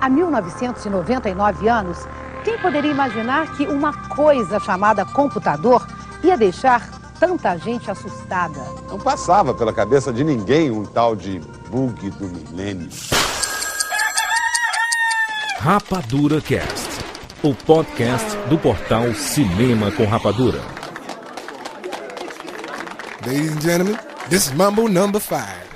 Há 1999 anos, quem poderia imaginar que uma coisa chamada computador ia deixar tanta gente assustada? Não passava pela cabeça de ninguém um tal de bug do milênio. Rapadura Cast, o podcast do portal Cinema com Rapadura. Ladies and gentlemen, this is Mambo Number five.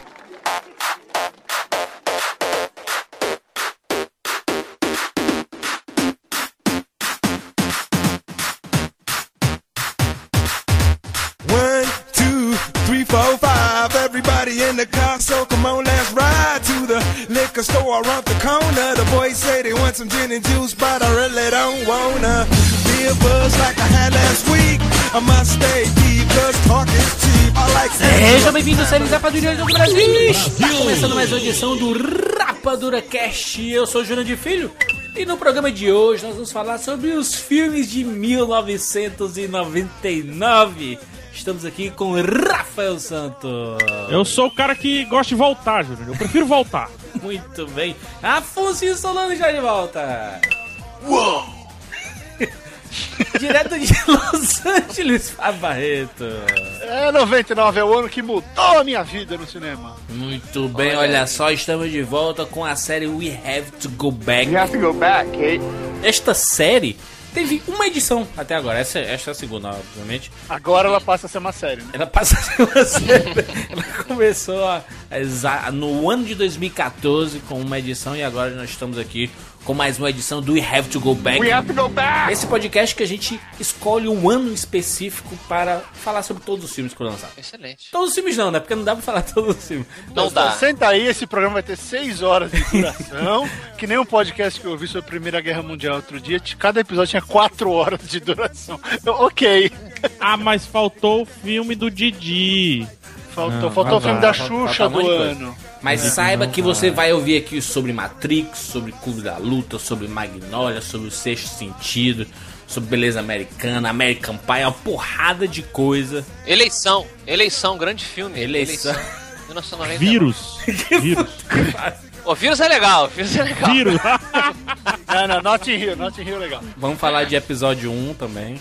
So come on, let's ride to the liquor store around the corner. The boys say they want some gin and juice, but I really don't wanna be a buzz like I had last week. I must stay deep, cause talk is cheap. I like Sejam bem-vindos, séries Rapadura do Brasil! Está começando mais uma edição do Rapadura Cast. Eu sou o Júnior de Filho e no programa de hoje nós vamos falar sobre os filmes de 1999. Estamos aqui com Rafael Santos. Eu sou o cara que gosta de voltar, Júnior. Eu prefiro voltar. Muito bem. Afonso Solano já de volta. Uou! Direto de Los Angeles, Fábio Barreto. É, 99 é o ano que mudou a minha vida no cinema. Muito bem, olha, só, estamos de volta com a série We Have to Go Back. You have to go back, Kate. Esta série teve uma edição até agora. Essa, esta é a segunda, obviamente. Agora ela passa a ser uma série, né? Ela passa a ser uma série. Ela começou a, a no ano de 2014 com uma edição e agora nós estamos aqui com mais uma edição do We Have to Go Back. We have to go back! Esse podcast que a gente escolhe um ano específico para falar sobre todos os filmes que foram lançados. Excelente. Todos os filmes não, né? Porque não dá pra falar todos os filmes. Não dá. Senta aí, esse programa vai ter 6 horas de duração. que nem um podcast que eu ouvi sobre a Primeira Guerra Mundial outro dia. Cada episódio tinha 4 horas de duração. Eu, ok. Ah, mas faltou o filme do Didi. Faltou, Não, faltou o filme lá, da Xuxa falta um do ano. Mas saiba que você vai ouvir aqui sobre Matrix, sobre Clube da Luta, sobre Magnolia, sobre o Sexto Sentido, sobre Beleza Americana, American Pie, uma porrada de coisa. Eleição. Eleição, grande filme. Eleição. 1990. Vírus. Vírus. O vírus é legal, o vírus é legal. Vírus. Não, não, Notting Hill, Notting Hill é legal. Vamos falar de episódio 1 também.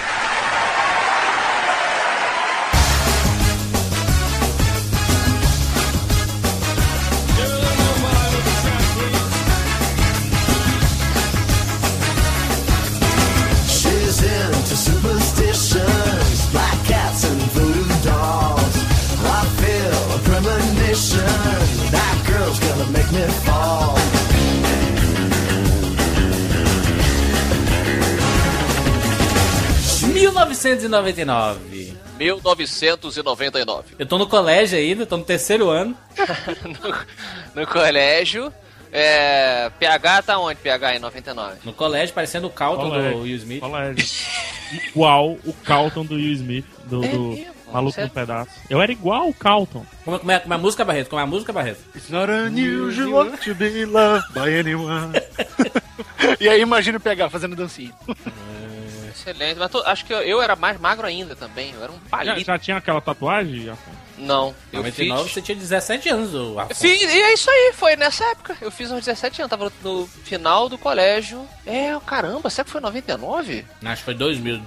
me fall. 1999. 1999. Eu tô no colégio ainda, tô no terceiro ano. no, no colégio. É, PH tá onde? PH em 99. No colégio, parecendo o Calton Colégio. do Will Smith. Colégio. Igual o Calton do Will Smith, do, É do mesmo? Maluco no Pedaço. Eu era igual o Calton. Como, é- como, é, como é a música, Barreto? Como é a música, Barreto? It's not unusual to be loved by anyone. e aí imagina o PH fazendo dancinha. Excelente. Mas tô- acho que eu, eu era mais magro ainda também. Eu era um Já, palito. já tinha aquela tatuagem? Afonso? Não. Em Eu 99 fiz. você tinha 17 anos, o Afonso. Fiz, e é isso aí, foi nessa época. Eu fiz uns 17 anos, tava no final do colégio. É, caramba, será que foi 99? Acho que foi 2000.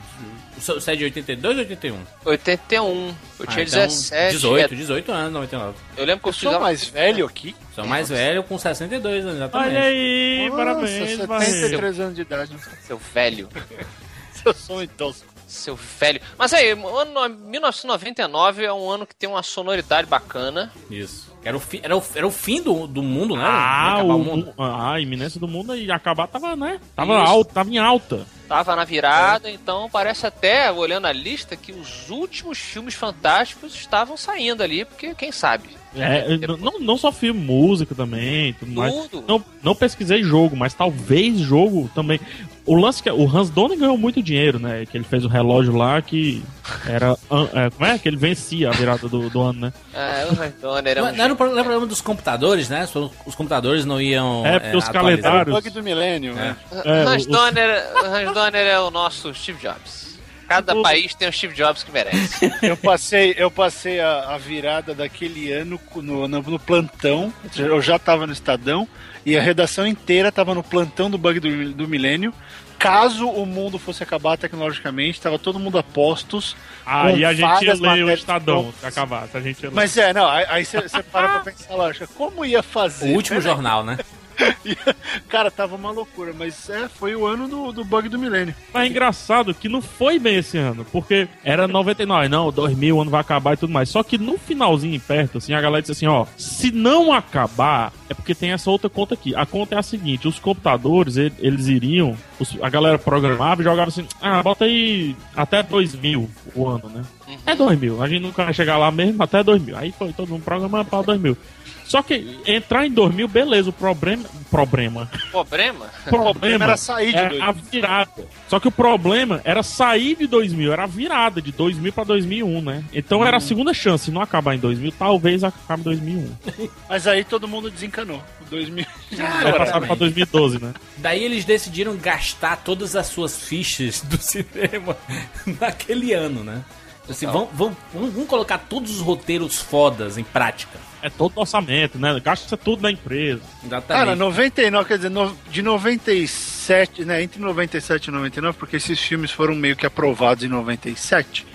Você é de 82 ou 81? 81. Eu Ah, tinha então, 17. 18, 18 anos, 99. É, eu lembro que eu, Eu sou a- mais velho aqui. Sou mais velho com 62 anos, exatamente. Olha aí, Nossa, parabéns, Barreto. 73 anos de idade. Seu velho. Eu sou um tosco. Seu velho. Mas aí, ano 1999 é um ano que tem uma sonoridade bacana. Isso. Era o, fi, era o, era o fim do, do mundo, né? Ah, o, o mundo. ah, a iminência do mundo e acabar tava, né? Tava, alto, tava em alta. Tava na virada, então parece até, olhando a lista, que os últimos filmes fantásticos estavam saindo ali, porque quem sabe? É, não, não só filme, música também, tudo mais. Tudo. Não, não pesquisei jogo, mas talvez jogo também. O lance que o Hans Donner ganhou muito dinheiro, né? Que ele fez o relógio lá que era. é, como é? Que ele vencia a virada do, do ano, né? É, o Hans Donner é Não, um não era o não era o problema dos computadores, né? Os- Os computadores não iam. É, porque os atualizar. calendários- Bug do milênio, né? É, Hans, o- Donner, o Hans Donner é o nosso Steve Jobs. Cada O- país tem um Steve Jobs que merece. Eu passei, eu passei a, a virada daquele ano no, no, no plantão. Eu já tava no Estadão e a redação inteira tava no plantão do bug do, do milênio. Caso o mundo fosse acabar tecnologicamente, tava todo mundo a postos. Aí com a gente ia ler o Estadão se acabasse. A gente. Mas é, não, aí- você para pra pensar, lógico, como ia O fazer? último jornal, né? Cara, tava uma loucura, mas é, foi o ano do, do bug do milênio. Mas é engraçado que não foi bem esse ano, porque era 99, não, 2000, o ano vai acabar e tudo mais. Só que no finalzinho perto, assim, a galera disse assim, ó, se não acabar, é porque tem essa outra conta aqui. A conta é a seguinte, os computadores, ele- eles iriam, os- a galera programava e jogava assim, ah, bota aí até 2000 o ano, né? É 2000, a gente nunca vai chegar lá mesmo até 2000. Aí foi todo mundo programando para 2000. Só que entrar em 2000, beleza, o problema... Problema... Problema? problema era sair de era 2000. a virada. Só que o problema era sair de 2000, era a virada de 2000 pra 2001, né? Então era a segunda chance. Se não acabar em 2000, talvez acabe em 2001. Mas aí todo mundo desencanou. 2000 já Vai era. passar pra 2012, né? Daí eles decidiram gastar todas as suas fichas do cinema naquele ano, né? Assim, vamos, vamos, vamos, vamos colocar todos os roteiros fodas em prática. É todo orçamento, né? Gasta tudo na empresa. Exatamente. Cara, 99, quer dizer, no- de 97, né, entre 97 e 99, porque esses filmes foram meio que aprovados em 97.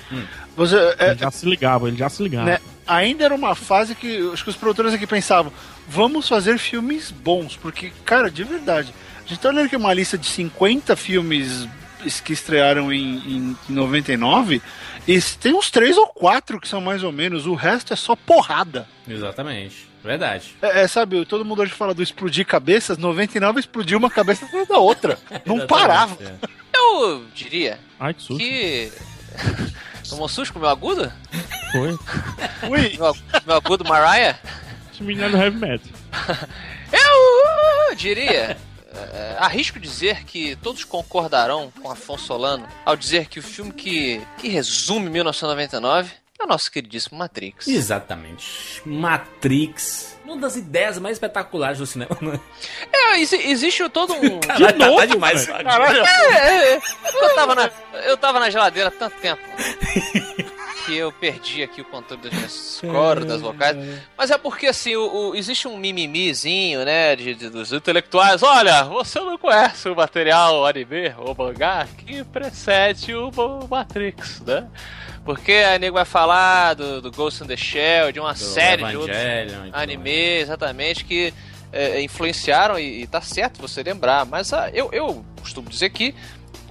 Você, é, Ele já se ligava, ele já se ligava. né, ainda era uma fase que acho que os produtores aqui pensavam, vamos fazer filmes bons, porque, cara, de verdade, a gente tá olhando aqui uma lista de 50 filmes que estrearam em, em 99, e tem uns três ou quatro que são mais ou menos, o resto é só porrada. Exatamente. Verdade. É, é, sabe, todo mundo hoje fala do explodir cabeças, 99 explodiu uma cabeça atrás da outra. Não parava. Exatamente, Eu diria Ai, que susto. que. Tomou susto com o meu agudo? Foi. Ui, Meu, meu agudo Mariah? Esse menino é do heavy metal. Eu diria. Eh, arrisco dizer que todos concordarão com Afonso Solano ao dizer que o filme que, que resume 1999 é o nosso queridíssimo Matrix. Exatamente. Matrix. Uma das ideias mais espetaculares do cinema. né? É, exi- existe todo um. Caralho, tá- tá demais. caralho. É, é, é. eu, tava na, eu tava na geladeira há tanto tempo que eu perdi aqui o controle das minhas cordas, das vocais. Mas é porque, assim, o, o- existe um mimimizinho, né, de, de- dos intelectuais. Olha, você não conhece o material anime ou mangá que precede o Matrix, né? Porque a nego vai falar do, do Ghost in the Shell, de uma Do série de outros Evangelion e tudo anime, exatamente, que é, influenciaram e, e tá certo você lembrar. Mas ah, eu, eu costumo dizer que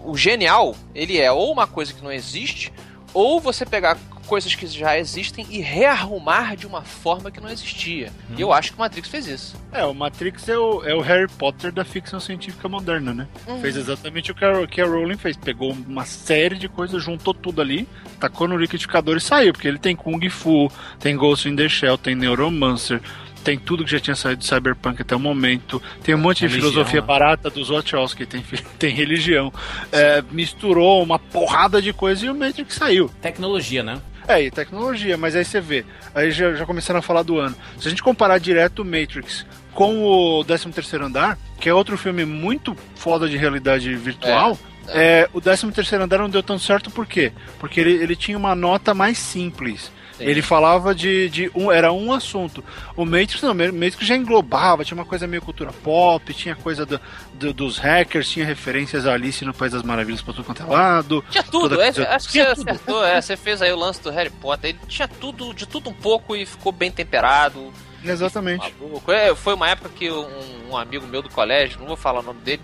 o genial, ele é ou uma coisa que não existe, ou você pegar coisas que já existem e rearrumar de uma forma que não existia. E eu acho que o Matrix fez isso. É, o Matrix é o, é o Harry Potter da ficção científica moderna, né? Fez exatamente o que a, que a Rowling fez. Pegou uma série de coisas, juntou tudo ali, tacou no liquidificador e saiu. Porque ele tem Kung Fu, tem Ghost in the Shell, tem Neuromancer, tem tudo que já tinha saído de Cyberpunk até o momento. Tem um monte de Religião, filosofia né? barata dos Wachowski, tem, tem religião. É, misturou uma porrada de coisa e o Matrix saiu. Tecnologia, né? É, e tecnologia, mas aí você vê, aí já, já começaram a falar do ano. Se a gente comparar direto o Matrix com o 13º Andar, que é outro filme muito foda de realidade virtual, é, o 13º Andar não deu tão certo por quê? Porque ele, ele tinha uma nota mais simples. Sim. Ele falava de, de um, era um assunto. O Matrix não, o Matrix já englobava, tinha uma coisa meio cultura pop, tinha coisa do- do- dos hackers, tinha referências a Alice no País das Maravilhas pra tudo quanto é lado. Tinha tudo, Toda é, acho que você tudo. acertou, é, você fez aí o lance do Harry Potter, ele tinha tudo, de tudo um pouco e ficou bem temperado. Exatamente. É, foi uma época que um, um amigo meu do colégio, não vou falar o nome dele,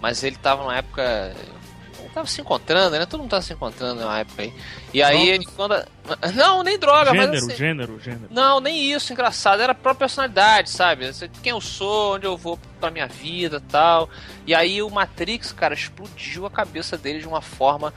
mas ele tava numa época tava se encontrando, né? Todo mundo tava se encontrando na época aí. E aí ele quando. Não, nem droga, Gênero, mas. Assim, gênero, gênero. não, nem isso, engraçado. Era a própria personalidade, sabe? Quem eu sou, onde eu vou pra minha vida tal. E aí o Matrix, cara, explodiu a cabeça dele de uma forma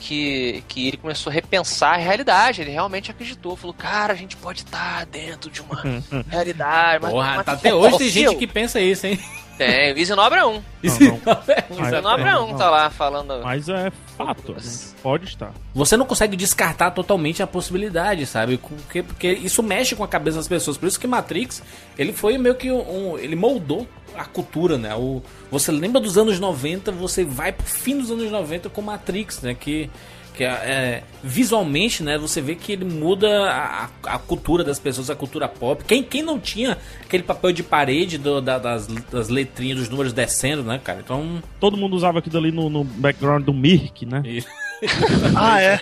que, que ele começou a repensar a realidade. Ele realmente acreditou. Falou, cara, a gente pode estar dentro de uma realidade. Mas, Porra, mas tá até hoje tem gente que pensa isso, hein? Tem, o Easy Nobre é um. Isso não. não. Easy Mas- Nobre é um, não. tá lá falando. Mas é fato, pode estar. Você não consegue descartar totalmente a possibilidade, sabe? Porque, porque isso mexe com a cabeça das pessoas. Por isso que Matrix, ele foi meio que um. um- ele moldou a cultura, né? O, você lembra dos anos 90, você vai pro fim dos anos 90 com Matrix, né? Que. Que é, visualmente, né, você vê que ele muda a, a- cultura das pessoas, a cultura pop. Quem, quem não tinha aquele papel de parede do- da- das, das letrinhas, dos números descendo, né, cara? Então. Todo mundo usava aquilo ali no, no background do Mirk, né? Ah, é.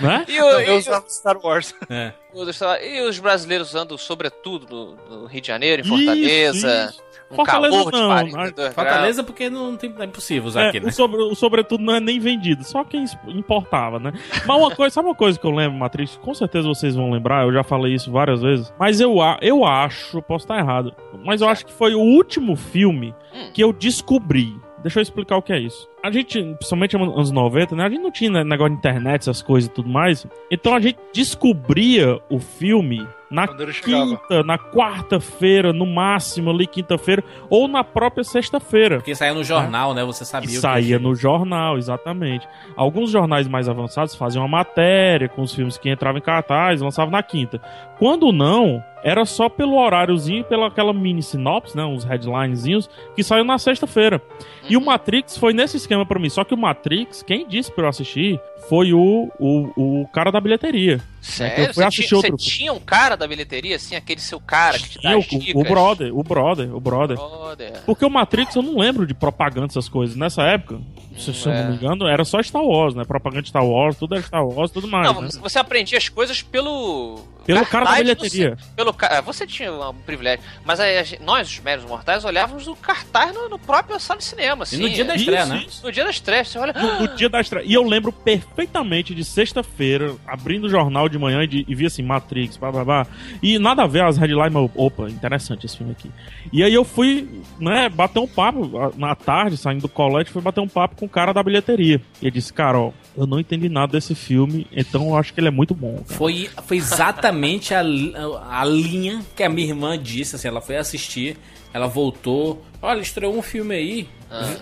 Né? E, o, Eu e, usava Star Wars. É. o- e os brasileiros andando sobretudo no, no Rio de Janeiro, em Fortaleza. Isso, isso. Um Fortaleza não, 42 graus. Fortaleza porque não tem, é impossível usar É, aqui, né? o, sobre, o sobretudo não é nem vendido, só quem importava, né? Mas uma coisa, sabe uma coisa que eu lembro, Matrix? Com certeza vocês vão lembrar, eu já falei isso várias vezes. Mas eu, eu acho, posso estar errado, mas eu acho que foi o último filme Hum. que eu descobri. Deixa eu explicar o que é isso. A gente, principalmente nos anos 90, né? A gente não tinha né, negócio de internet, essas coisas e tudo mais. Então a gente descobria o filme na chegava. quinta, na quarta-feira, no máximo ali, quinta-feira, ou na própria sexta-feira. Porque saía no jornal, né? Você sabia. Que o saía no jornal, exatamente. Alguns jornais mais avançados faziam uma matéria com os filmes que entravam em cartaz, lançavam na quinta. Quando não, era só pelo horáriozinho, pela aquela mini sinopse, né, uns headlinezinhos que saiu na sexta-feira. E o Matrix foi nesse esquema pra mim. Só que o Matrix, quem disse pra eu assistir foi o, o, o cara da bilheteria. Sério? Eu fui Você, assistir tinha, outro- você tinha um cara da bilheteria, assim, aquele seu cara que te dá Tinha o, o brother, o brother, o brother. Brother. Porque o Matrix eu não lembro de propaganda, essas coisas. Nessa época, se, se eu é. não me engano, era só Star Wars, né? Propaganda de Star Wars, tudo era Star Wars, tudo mais. Não, né? você aprendia as coisas pelo. Pelo cara da bilheteria. ci- Pelo, ca- você tinha um privilégio. Mas a nós, os médios mortais, olhávamos o cartaz no, no próprio sala de cinema. Assim, E no dia da é. estreia, Isso, né? isso. No dia da estreia, você olha. No, no dia da estreia. E eu lembro perfeitamente de sexta-feira, abrindo o jornal de manhã e, de, e vi assim, Matrix, blá blá blá. E nada a ver as headlines, mas opa, interessante esse filme aqui. E aí eu fui, né, bater um papo na tarde, saindo do colégio, fui bater um papo com o cara da bilheteria. E ele disse, cara, ó, eu não entendi nada desse filme, então eu acho que ele é muito bom. Cara. Foi, foi exatamente a, a linha que a minha irmã disse, assim, ela foi assistir, ela voltou, olha, estreou um filme aí,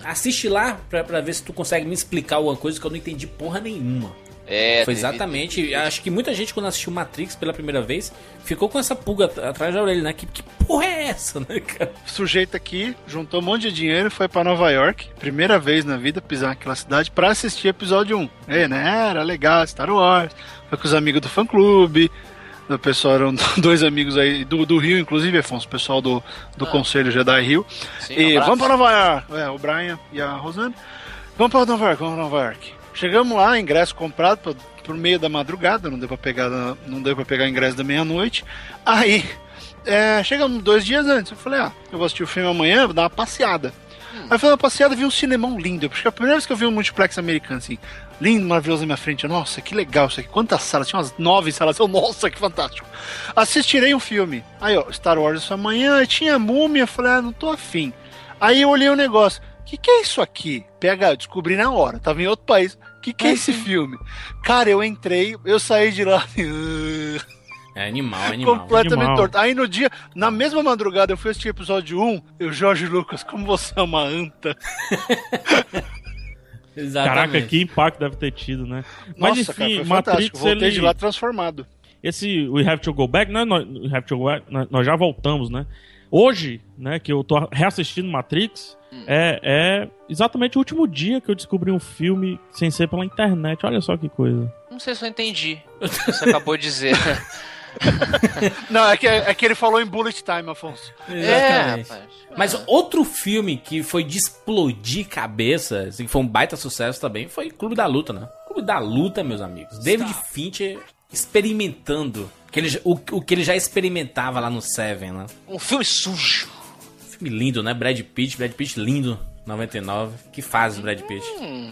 assiste lá pra, pra ver se tu consegue me explicar alguma coisa que eu não entendi porra nenhuma. É, Foi teve- exatamente, acho que muita gente quando assistiu Matrix pela primeira vez, ficou com essa pulga at- atrás da orelha, né? Que, que porra é essa, né, cara? O sujeito aqui juntou um monte de dinheiro e foi pra Nova York, primeira vez na vida pisar naquela cidade, pra assistir episódio 1. É, né? Era legal, Star Wars. Foi com os amigos do fã clube. O pessoal eram dois amigos aí do, do Rio, inclusive, Afonso, o pessoal do, do Conselho Jedi Rio. Sim, E um vamos pra Nova York. É, o Brian e a Rosane. Vamos pra Nova York, vamos pra Nova York. Chegamos lá, ingresso comprado pra, por meio da madrugada, não deu pra pegar, não deu pra pegar ingresso da meia-noite. Aí, é, chegamos dois dias antes. Eu falei, ah, eu vou assistir o filme amanhã, vou dar uma passeada. Aí eu fui uma passeada vi um cinemão lindo. Acho que é a primeira vez que eu vi um multiplex americano, assim, lindo, maravilhoso na minha frente. Eu, Nossa, que legal isso aqui. Quantas salas? Tinha umas nove salas. Eu, nossa, que fantástico. Assistirei um filme. Aí, ó, Star Wars isso amanhã, aí tinha múmia. Eu falei, ah, não tô afim. Aí eu olhei o negócio. O que, que é isso aqui? Eu descobri na hora, tava em outro país. O que, que é esse filme? Cara, eu entrei, eu saí de lá É animal, animal. completamente Animal. torto. Aí no dia, na mesma madrugada, eu fui assistir episódio 1, eu, Jorge Lucas, como você é uma anta. Exatamente. Caraca, que impacto deve ter tido, né? Mas Nossa, cara, enfim, foi Matrix, fantástico. Voltei ele... de lá transformado. esse We Have to Go Back, né? Nós, We Have to Go Back, nós já voltamos, né? Hoje, né, que eu tô reassistindo Matrix, é, é exatamente o último dia que eu descobri um filme sem ser pela internet. Olha só que coisa. Não sei se eu entendi o que você acabou de dizer. Não, é que, é que ele falou em Bullet Time, Afonso. é, Exatamente. rapaz. Mas outro filme que foi de explodir cabeça, assim, que foi um baita sucesso também, foi Clube da Luta, né? Clube da Luta, meus amigos. David Fincher experimentando que ele, o, o que ele já experimentava lá no Seven, né? Um filme sujo. Filme lindo, né? Brad Pitt, Brad Pitt lindo. 99. Que fase, Brad Pitt.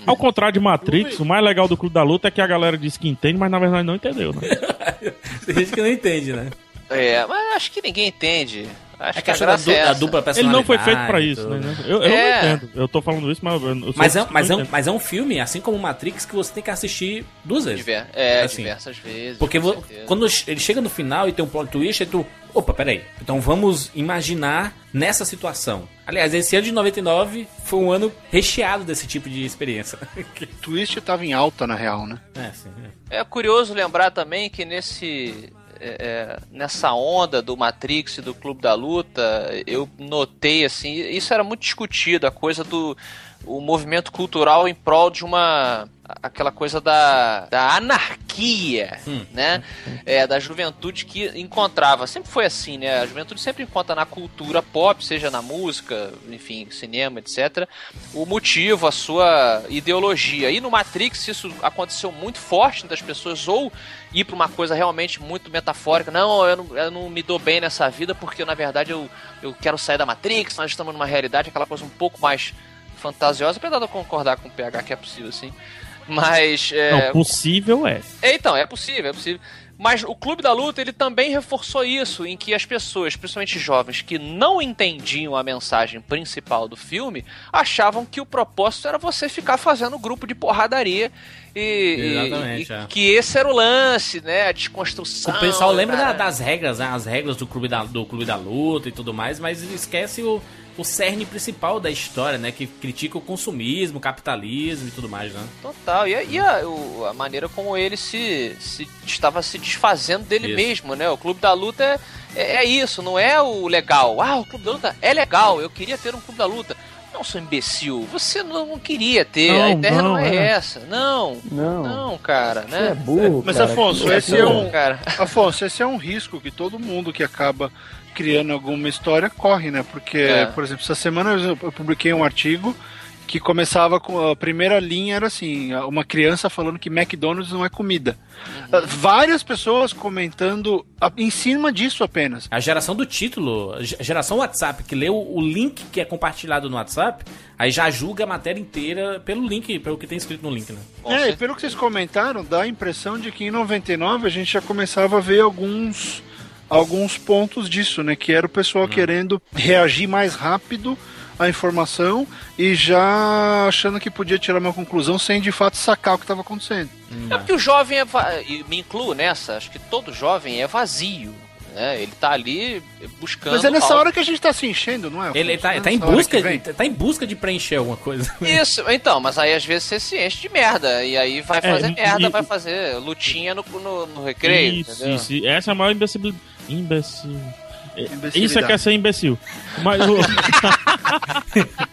Ao contrário de Matrix, o mais legal do Clube da Luta é que a galera diz que entende, mas na verdade não entendeu, né? Tem gente que não entende, né? É, mas acho que ninguém entende. Acho É que a da, graça é du- da essa. dupla Ele personalidade. não foi feito pra isso, né? Eu, eu É. não entendo. Eu tô falando isso, mas eu, Mas é, mas, é um, mas é um filme, assim como Matrix, que você tem que assistir duas vezes. Diver- É, Assim. diversas vezes. Porque quando ele chega no final e tem um plot twist, aí tu. Opa, peraí. Então vamos imaginar nessa situação. Aliás, esse ano de 99 foi um ano recheado desse tipo de experiência. Twist tava em alta, na real, né? é, sim. é. É curioso lembrar também que nesse é, é, nessa onda do Matrix e do Clube da Luta, eu notei assim, isso era muito discutido, a coisa do o movimento cultural em prol de uma aquela coisa da, da anarquia, né? É, da juventude que encontrava, sempre foi assim, né? A juventude sempre encontra na cultura pop, seja na música, enfim, cinema, etc, o motivo, a sua ideologia. E no Matrix isso aconteceu muito forte das pessoas ou ir para uma coisa realmente muito metafórica. Não eu, não, eu não me dou bem nessa vida porque na verdade eu, eu quero sair da Matrix, nós estamos numa realidade, aquela coisa um pouco mais fantasiosa, apesar de eu concordar com o PH que é possível sim. Mas. é, Não, possível é. é, então, é possível, é possível. Mas o Clube da Luta, ele também reforçou isso, em que as pessoas, principalmente jovens, que não entendiam a mensagem principal do filme, achavam que o propósito era você ficar fazendo grupo de porradaria e, Exatamente, e- é. que esse era o lance, né? A desconstrução. O pessoal lembra da- cara. das regras, né? As regras do clube da, do clube da luta e tudo mais, mas esquece o, o cerne principal da história, né? Que critica o consumismo, o capitalismo e tudo mais, né? Total. E, a, e a, a maneira como ele se, se estava se desfazendo dele Isso. mesmo, né? O Clube da Luta é, é, é isso, não é o legal. Ah, o Clube da Luta é legal, eu queria ter um Clube da Luta. Não, seu imbecil, você não, queria ter, a Não, ideia não, não, é, é. essa. Não, Não. não, cara, Você é né? burro, Mas, cara. Afonso, esse é um- Cara, Afonso, esse é um risco que todo mundo que acaba criando alguma história corre, né? Porque, É. por exemplo, essa semana eu publiquei um artigo que começava com a primeira linha era assim, uma criança falando que McDonald's não é comida. Uhum. Uh, Várias pessoas comentando a- em cima disso apenas. A geração do título, a ge- geração WhatsApp, que lê o, link que é compartilhado no WhatsApp, aí já julga a matéria inteira pelo link, pelo que tem escrito no link, né? É, e pelo que vocês comentaram, dá a impressão de que em 99 a gente já começava a ver alguns alguns pontos disso, né? Que era o pessoal querendo reagir mais rápido à informação e já achando que podia tirar uma conclusão sem de fato sacar o que estava acontecendo. É porque o jovem é. va- E me incluo nessa, acho que todo jovem é vazio. Né? Ele tá ali buscando. Mas é nessa algo. hora que a gente tá se enchendo, não é? Ele Afonso? tá, é tá em busca, de, tá em busca de preencher alguma coisa. Isso, então, mas aí às vezes você se enche de merda. E aí vai É, fazer e- merda, e- vai fazer lutinha no, no, no recreio. Isso, entendeu? isso. Essa é a maior imbecil... imbecil. É. Isso é que é ser imbecil. Mas, o...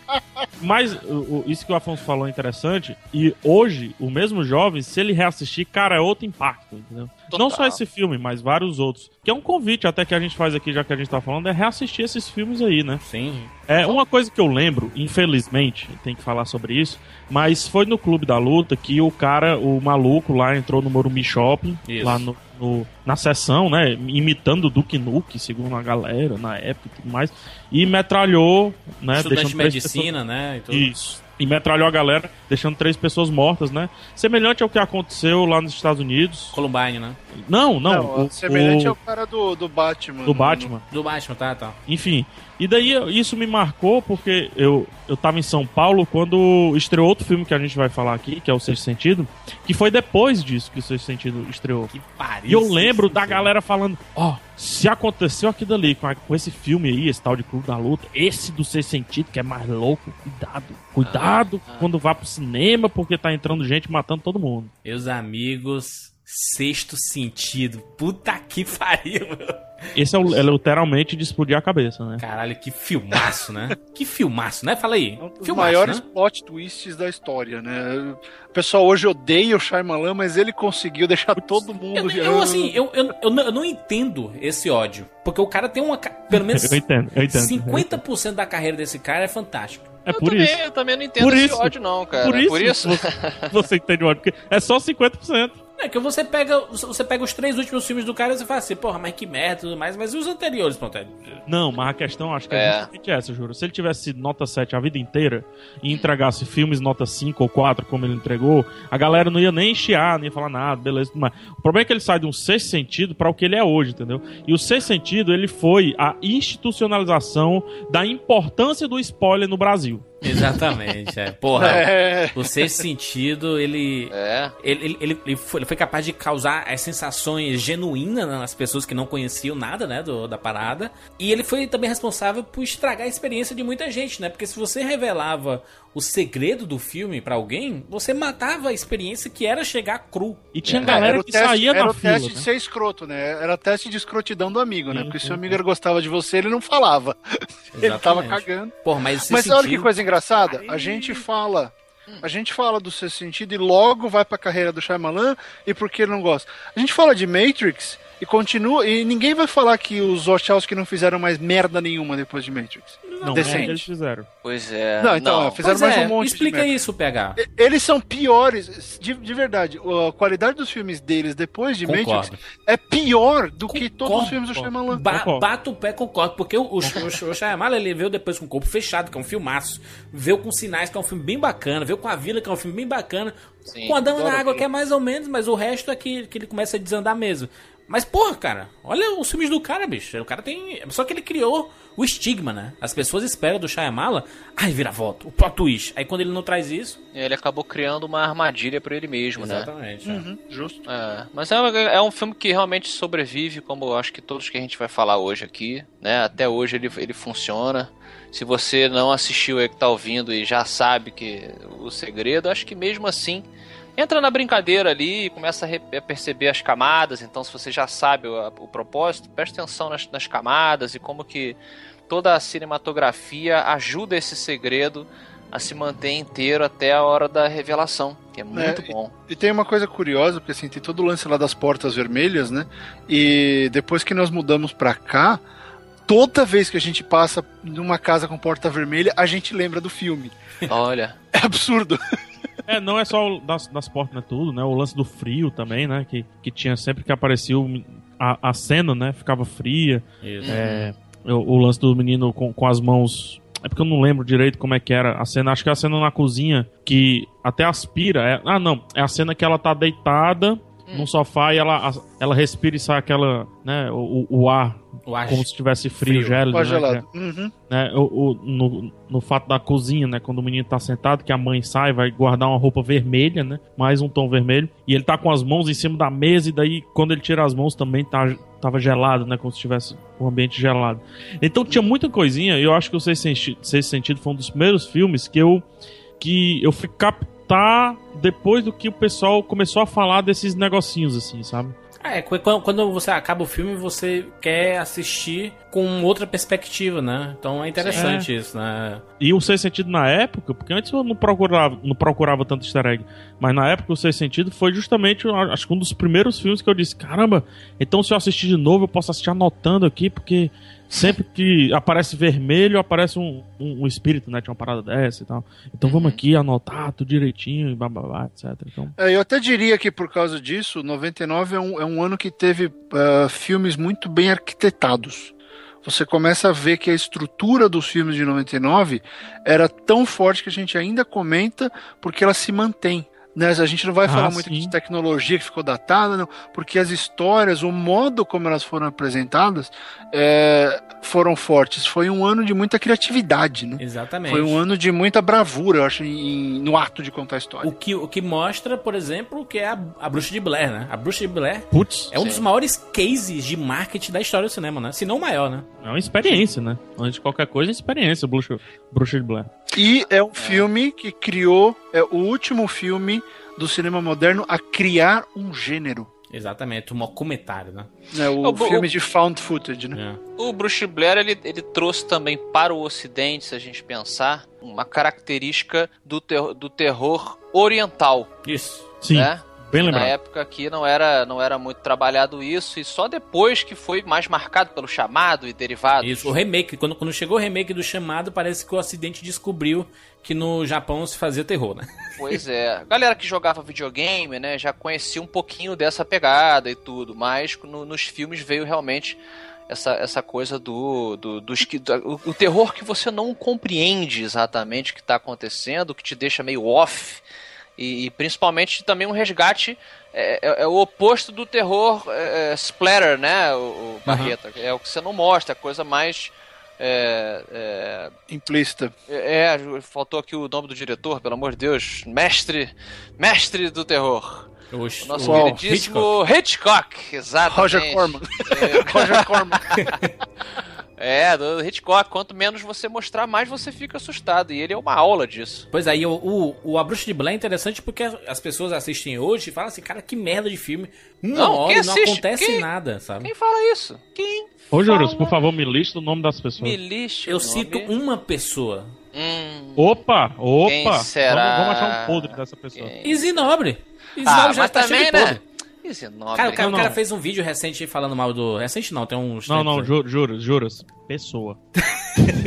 Mas o- o- isso que o Afonso falou é interessante. E hoje, o mesmo jovem, se ele reassistir, cara, é outro impacto, entendeu? Total. Não só esse filme, mas vários outros. Que é um convite até que a gente faz aqui, já que a gente tá falando, é reassistir esses filmes aí, né? Sim. É, uma coisa que eu lembro, infelizmente, tem que falar sobre isso, mas foi no Clube da Luta que o cara, o maluco lá, entrou no Morumbi Shopping, Isso. lá no, no- na sessão, né, imitando o Duke Nuke, segundo a galera, na época e tudo mais, e metralhou, né, Estudante de deixando três medicina, né? e tudo. pessoas- Isso. E metralhou a galera, deixando três pessoas mortas, né? Semelhante ao que aconteceu lá nos Estados Unidos. Columbine, né? Não, não. Não, o- semelhante o- ao cara do, do Batman. do Batman. Do Batman, tá, tá. Enfim. E daí isso me marcou porque eu, eu tava em São Paulo quando estreou outro filme que a gente vai falar aqui, que é o Sexto Sentido, que foi depois disso que o Sexto Sentido estreou. Que pariu. E eu lembro da galera falando, ó, se aconteceu aquilo ali com, a- com esse filme aí, esse tal de Clube da Luta, esse do Sexto Sentido, que é mais louco, cuidado, cuidado quando vá pro cinema, porque tá entrando gente matando todo mundo. Meus amigos, sexto sentido. Puta que pariu, meu. Esse é, o, é literalmente de explodir a cabeça, né? Caralho, que filmaço, né? Que filmaço, né? Fala aí. É um dos Filmaço, maiores né? plot twists da história, né? O pessoal hoje odeia o Shyamalan, mas ele conseguiu deixar todo mundo... Eu, eu, assim, eu, eu, eu, não, eu não entendo esse ódio. Porque o cara tem uma. Pelo menos Eu entendo, eu entendo. 50% da carreira desse cara é fantástico. É eu, por também, isso. eu também não entendo Por esse isso. ódio, não, cara. Por isso, Por isso. Você, você entende o ódio, porque é só 50%. É que você pega, você pega os três últimos filmes do cara e você fala assim, porra, mas que merda e tudo mais, mas e os anteriores, pronto. é- Não, mas a questão acho que É. é justamente essa, juro. Se ele tivesse sido nota 7 a vida inteira e entregasse filmes nota 5 ou 4, como ele entregou, a galera não ia nem chiar, nem ia falar nada, beleza, tudo mais. O problema é que ele sai de um sexto sentido para o que ele é hoje, entendeu? E o sexto sentido, ele foi a institucionalização da importância do spoiler no Brasil. Exatamente, é. Porra, É. o sexto sentido, ele, É. ele, ele, ele, ele foi, ele foi capaz de causar as sensações genuínas nas pessoas que não conheciam nada, né, do, da parada. E ele foi também responsável por estragar a experiência de muita gente, né? Porque se você revelava o segredo do filme pra alguém, você matava a experiência que era chegar cru. E tinha É, galera era o que teste, saía era na o fila. teste de né? ser escroto, né? Era teste de escrotidão do amigo, né? Sim, Porque se o amigo gostava de você, ele não falava. Ele tava cagando. Porra, mas Mas olha que sentido- coisa engraçada. A gente fala. A gente fala do seu sentido e logo vai pra carreira do Shyamalan e por que ele não gosta. A gente fala de Matrix e continua. E ninguém vai falar que os Wachowski não fizeram mais merda nenhuma depois de Matrix. Não, decente. eles fizeram. Pois é. Não, então, não. fizeram Pois mais é, um monte de explica merda. isso, PH. Eles são piores, de, de verdade. A qualidade dos filmes deles depois de Concordo. Matrix é pior do que todos Concordo, os filmes do concordo. Shyamalan. Ba Concordo. bato o pé, concordo. Porque o, o, o, o Shyamalan, ele veio depois com o Corpo Fechado, que é um filmaço. Veio com Sinais, que é um filme bem bacana. Veio com A Vila, que é um filme bem bacana. Sim, com A Dama na Água, que é mais ou menos, mas o resto é que, que ele começa a desandar mesmo. Mas, porra, cara, olha os filmes do cara, bicho. O cara tem. Só que ele criou o estigma, né? As pessoas esperam do Shyamala, ai, vira voto, o plot twist. Aí quando ele não traz isso. Ele acabou criando uma armadilha pra ele mesmo, né? Exatamente. é. Uhum, justo. É, mas é, é um filme que realmente sobrevive, como eu acho que todos que a gente vai falar hoje aqui, né? Até hoje ele, ele funciona. Se você não assistiu aí que tá ouvindo e já sabe que o segredo, acho que mesmo assim entra na brincadeira ali e começa a, perceber as camadas. Então, se você já sabe o, o propósito, preste atenção nas, nas camadas e como que toda a cinematografia ajuda esse segredo a se manter inteiro até a hora da revelação, que é muito É, bom. E tem uma coisa curiosa, porque assim, tem todo o lance lá das portas vermelhas, né? E depois que nós mudamos pra cá, toda vez que a gente passa numa casa com porta vermelha, a gente lembra do filme. Olha. É absurdo. É, não é só o das, das portas, né? Tudo, né? O lance do frio também, né? Que, que tinha sempre que aparecia o- a, a cena, né? Ficava fria. Isso. É, o, o lance do menino com, com as mãos. É porque eu não lembro direito como é que era a cena. Acho que é a cena na cozinha que até aspira. é- ah, não. É a cena que ela tá deitada num sofá e ela, ela respira e sai aquela, né? O, o- o ar O ar como se tivesse frio, frio, gélido. né, Congelado. que é- Uhum. né, o, o- no, no fato da cozinha, né, quando o menino tá sentado, que a mãe sai, vai guardar uma roupa vermelha, né, mais um tom vermelho, e ele tá com as mãos em cima da mesa, e daí quando ele tira as mãos também tá, tava gelado, né, como se tivesse o ambiente gelado. Então tinha muita coisinha, e eu acho que o Sexto Senti- Sexto Sentido foi um dos primeiros filmes que eu, que eu fui captar depois do que o pessoal começou a falar desses negocinhos, assim, sabe? É, qu- quando você acaba o filme, você quer assistir com outra perspectiva, né? Então é interessante isso, né? E o Sexto Sentido na época, porque antes eu não procurava, não procurava tanto easter egg, mas na época o Sexto Sentido foi justamente, acho que um dos primeiros filmes que eu disse, caramba, então se eu assistir de novo eu posso assistir anotando aqui, porque sempre que aparece vermelho, aparece um, um, um espírito, né, tinha uma parada dessa e tal. Então vamos aqui anotar tudo direitinho e bababá, etc. Então, É, eu até diria que por causa disso, 99 é um, é um ano que teve ah, filmes muito bem arquitetados. Você começa a ver que a estrutura dos filmes de 99 era tão forte que a gente ainda comenta porque ela se mantém. Né? A gente não vai Ah, falar muito sim. de tecnologia que ficou datada, não, porque as histórias, o modo como elas foram apresentadas é, foram fortes. Foi um ano de muita criatividade, né? Exatamente. Foi um ano de muita bravura, eu acho, em- no ato de contar a história. O que, o que mostra, por exemplo, que é a, a Bruxa de Blair, né? A Bruxa de Blair putz, é um dos maiores cases de marketing da história do cinema, né? Se não o maior, né? é uma experiência, né? Antes de qualquer coisa, é experiência, Bruxa, Bruxa de Blair. E é um filme que criou, é o último filme do cinema moderno a criar um gênero. Exatamente, um documentário, né? Né, o O- o- filme de found footage, né? É. O Bruce Blair ele, ele trouxe também para o Ocidente, se a gente pensar, uma característica do, ter- do terror oriental, Isso. Isso. Sim. né? Bem Na lembrado. época aqui não era, não era muito trabalhado isso, e só depois que foi mais marcado pelo chamado e derivados. Isso, o remake, quando, quando chegou o remake do chamado, parece que o Ocidente descobriu que no Japão se fazia terror, né? Pois é. Galera que jogava videogame, né, já conhecia um pouquinho dessa pegada e tudo, mas no- nos filmes veio realmente essa, essa coisa do, do, dos que, o terror que você não compreende exatamente o que está acontecendo, que te deixa meio off, e, e principalmente também um resgate. É, é- é o oposto do terror é, é, splatter, né, o, o Barreta? É o que você não mostra, a coisa mais. é, é, Implícita. é, faltou aqui o nome do diretor, pelo amor de Deus. Mestre, mestre do terror. O, O nosso Qual? queridíssimo Hitchcock. exatamente. Roger Corman. É, Roger Corman. É, do Hitchcock. Quanto menos você mostrar, mais você fica assustado. E ele é uma aula disso. Pois aí, o, o, o A Bruxa de Blair é interessante porque as pessoas assistem hoje e falam assim, cara, que merda de filme. Uma Não, hora não assiste? acontece Quem- nada, sabe? Quem fala isso? Quem Ô, fala? por favor, me lista o nome das pessoas. me lixe Eu o cito nome. uma pessoa. Hum, Opa, opa! Quem será? Vamos, vamos achar um podre dessa pessoa. Quem? Easy Nobre. Easy ah, Nobre já mas tá também, cheio de né? Nome. Cara, o cara, Não, o cara não. fez um vídeo recente aí falando mal do... Recente não, tem uns... Não, não, tempos aí. ju juras, juras. Pessoa.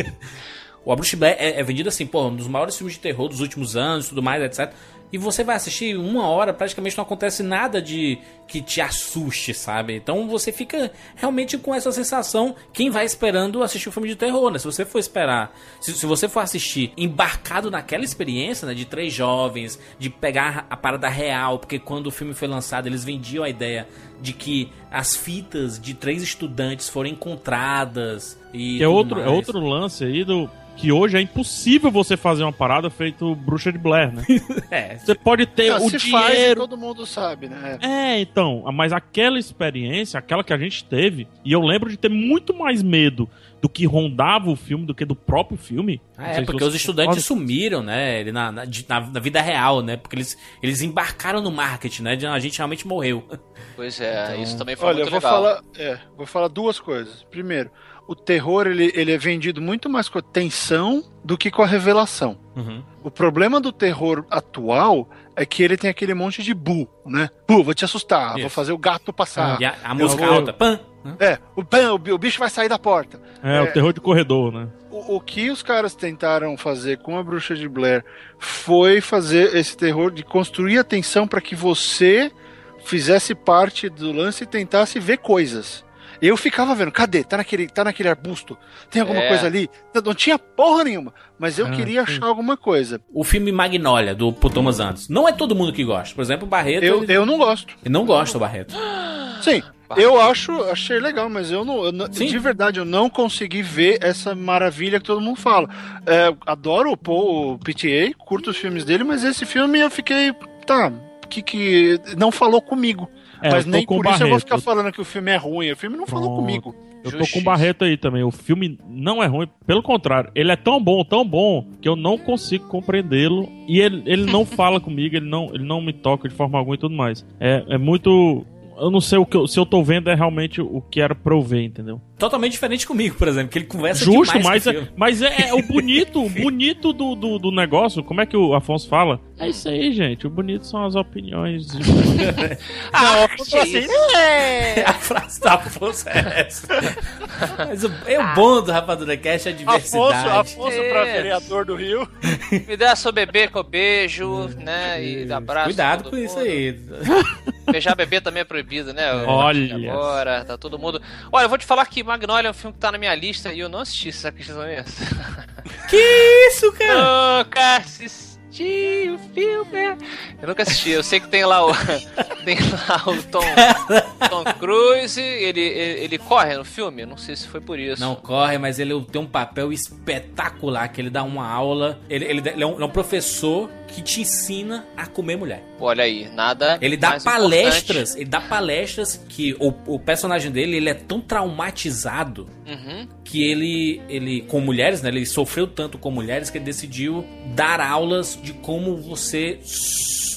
O A Bruxa Blair é, é vendido assim, pô, um dos maiores filmes de terror dos últimos anos, tudo mais, etc. E você vai assistir uma hora, praticamente não acontece nada de que te assuste, sabe? Então você fica realmente com essa sensação, quem vai esperando assistir um filme de terror, né? Se você for esperar, se, se você for assistir embarcado naquela experiência, né, de três jovens, de pegar a parada real, porque quando o filme foi lançado, eles vendiam a ideia de que as fitas de três estudantes foram encontradas e Que é outro, é outro lance aí do. Que hoje é impossível você fazer uma parada feito bruxa de Blair, né? É, Você pode ter Não, o se faz, dinheiro. todo mundo sabe, né? É, então, mas aquela experiência, aquela que a gente teve, e eu lembro de ter muito mais medo do que rondava o filme do que do próprio filme. Ah, é, porque os estudantes sumiram, né? Ele na, na, na- na vida real, né? Porque eles, eles embarcaram no marketing, né? de- A gente realmente morreu. Pois é, Então, isso também foi Olha, eu muito vou legal. falar, é, vou falar duas coisas. Primeiro, o terror ele, ele é vendido muito mais com a tensão do que com a revelação. Uhum. O problema do terror atual é que ele tem aquele monte de bu, né? Bu, vou te assustar, vou Isso. fazer o gato passar. E a, a música vou- alta, pã! né? É, o, bi- o bicho vai sair da porta. É, É. o terror de corredor, né? O, o que os caras tentaram fazer com a Bruxa de Blair foi fazer esse terror de construir a tensão para que você fizesse parte do lance e tentasse ver coisas. Eu ficava vendo, cadê? Tá naquele, tá naquele arbusto? Tem alguma É. coisa ali? Não, não tinha porra nenhuma, mas eu Ah, queria sim. achar alguma coisa. O filme Magnolia, do Paul Thomas Anderson. Não é todo mundo que gosta. Por exemplo, o Barreto, Eu, ele, eu não gosto. ele não gosta do Barreto. Sim, eu acho, achei legal, mas eu não, eu de verdade, eu não consegui ver essa maravilha que todo mundo fala. É, adoro o Paul o PTA, curto os filmes dele, mas esse filme eu fiquei, tá, que que não falou comigo. É, mas nem com por o isso eu vou Barreto. ficar falando que o filme é ruim. O filme não falou Pronto. comigo. Eu tô com Justiça. o Barreto aí também. O filme não é ruim, pelo contrário, ele é tão bom, tão bom, que eu não consigo compreendê-lo. E ele, ele não fala comigo, ele não, ele não me toca de forma alguma e tudo mais. É, é muito. Eu não sei o que eu, se eu tô vendo é realmente o que era pra eu ver, entendeu? Totalmente diferente comigo, por exemplo, que ele conversa Justo, demais mas com o é, mas é, é o bonito, o bonito do, do, do negócio. Como é que o Afonso fala? É isso aí, gente. O bonito são as opiniões. Ah, Não, que assim, isso. A frase da Afonso é essa. Mas o, é o bom do Rapadura Cash é a diversidade. Afonso, Afonso pra É. vereador do Rio. Me dá seu bebê com beijo, né? E abraço. Cuidado com isso mundo. aí. Beijar bebê também é proibido, né? Olha. Agora, tá todo mundo. Olha, eu vou te falar que Magnolia é um filme que tá na minha lista e eu não assisti, você acredita nisso? Que isso, cara? Nunca assisti o filme. Eu nunca assisti, eu sei que tem lá o. tem lá o Tom, Tom Cruise, ele, ele, ele corre no filme, não sei se foi por isso. Não corre, mas ele tem um papel espetacular, que ele dá uma aula. Ele, ele, ele é, um, ele é um professor que te ensina a comer mulher. Olha aí, nada. Ele dá mais palestras, ele dá palestras que o, o personagem dele, ele é tão traumatizado importante. Uhum. que ele, ele com mulheres, né? Ele sofreu tanto com mulheres que ele decidiu dar aulas de como você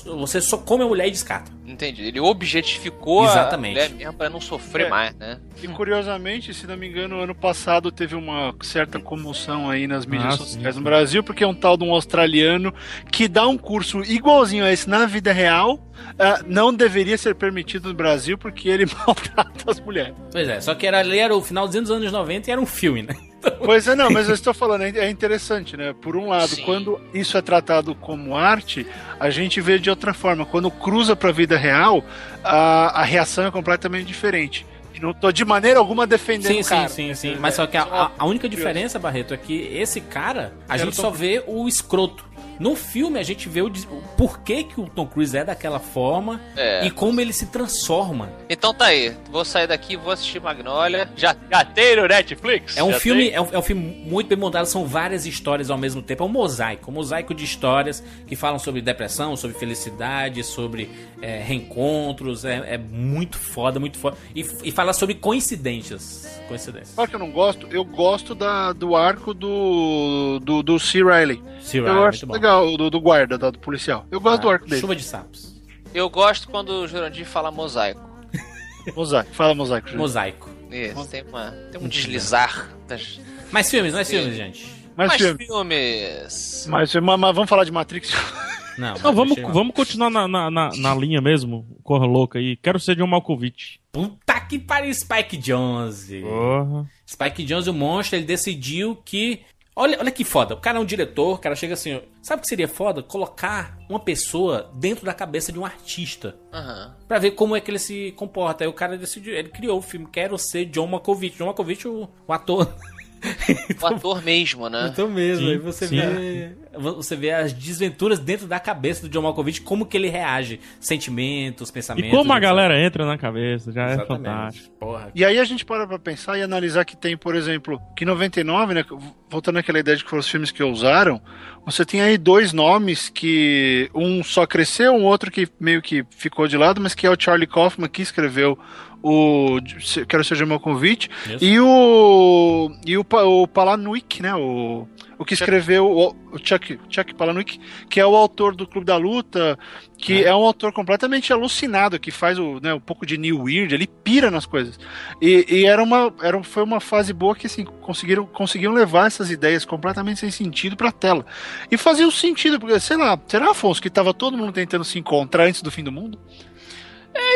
você só come a mulher e descarta. Entendi. Ele objetificou Exatamente. a mulher mesmo pra não sofrer É. mais, né? E curiosamente, se não me engano, ano passado teve uma certa comoção aí nas mídias Ah, sociais sim, no. Brasil, porque é um tal de um australiano que dá dar um curso igualzinho a esse na vida real ah, não deveria ser permitido no Brasil porque ele maltrata as mulheres. Pois é, só que era, ali era o final dos anos 90 e era um filme, né? Pois é, não, mas eu estou falando, é é interessante, né? Por um lado, Sim. quando isso é tratado como arte, a gente vê de outra forma. Quando cruza para a vida real, a, a reação é completamente diferente. Não tô de maneira alguma defendendo Sim, o cara. sim, sim, sim. Mas só que a, a- única diferença, Barreto, é que esse cara, a gente só vê o escroto. No filme, a gente vê o, o porquê que o Tom Cruise é daquela forma É. e como ele se transforma. Então tá aí, vou sair daqui vou assistir Magnolia. Já, já tem no Netflix? É um Já filme, é um, é um filme muito bem montado, são várias histórias ao mesmo tempo, é um mosaico, um mosaico de histórias que falam sobre depressão, sobre felicidade, sobre é, reencontros, é, é muito foda, muito foda. E, e fala sobre coincidências. Coincidências. Sabe que eu não gosto? Eu gosto da, do arco do, do, do C. Riley. C. eu Riley, acho muito bom. Legal, do, do guarda, da- do policial. Eu gosto do arco dele. Chuva de sapos. Eu gosto quando o Jurandir fala mosaico. Mosaico. Fala mosaico. gente. Mosaico. Isso, tem, uma, tem um deslizar. Das... Mais filmes, mais filmes, gente. Mas, Mais filme. filmes. Mas, mas, mas vamos falar de Matrix. Não, Não, vamos, vamos continuar na, na, na, na linha mesmo. Corra louca aí. Quero ser John Malkovich. Puta que pariu, Spike Jonze. Porra. Spike Jonze, o monstro, ele decidiu que. Olha, olha que foda. O cara é um diretor, o cara chega assim. Sabe o que seria foda? Colocar uma pessoa dentro da cabeça de um artista. Aham. Pra ver como é que ele se comporta. Aí o cara decidiu. Ele criou o filme Quero Ser John Malkovich. John Malkovich, o, o ator. O ator mesmo, né? Então mesmo, Sim, aí você sim. vê, você vê as desventuras dentro da cabeça do John Malkovich, como que ele reage, sentimentos, E pensamentos. como a galera entra na cabeça, já é Exatamente. fantástico. Porra. E aí a gente para pra pensar e analisar que tem, por exemplo, que em 99, né, voltando àquela ideia de que foram os filmes que usaram, você tem aí dois nomes que um só cresceu, um outro que meio que ficou de lado, mas que é o Charlie Kaufman que escreveu o Quero Ser John Malkovich Isso. e o e o, o Palahniuk, né, o o que escreveu o, o Chuck, Chuck Palahniuk, que é o autor do Clube da Luta, que é, um autor completamente alucinado, que faz o, né, um pouco de New Weird, ele pira nas coisas. E, e era uma, era, foi uma fase boa que assim, conseguiram, conseguiam levar essas ideias completamente sem sentido pra tela. E fazia um sentido, porque, sei lá, será, Afonso, que tava todo mundo tentando se encontrar antes do fim do mundo?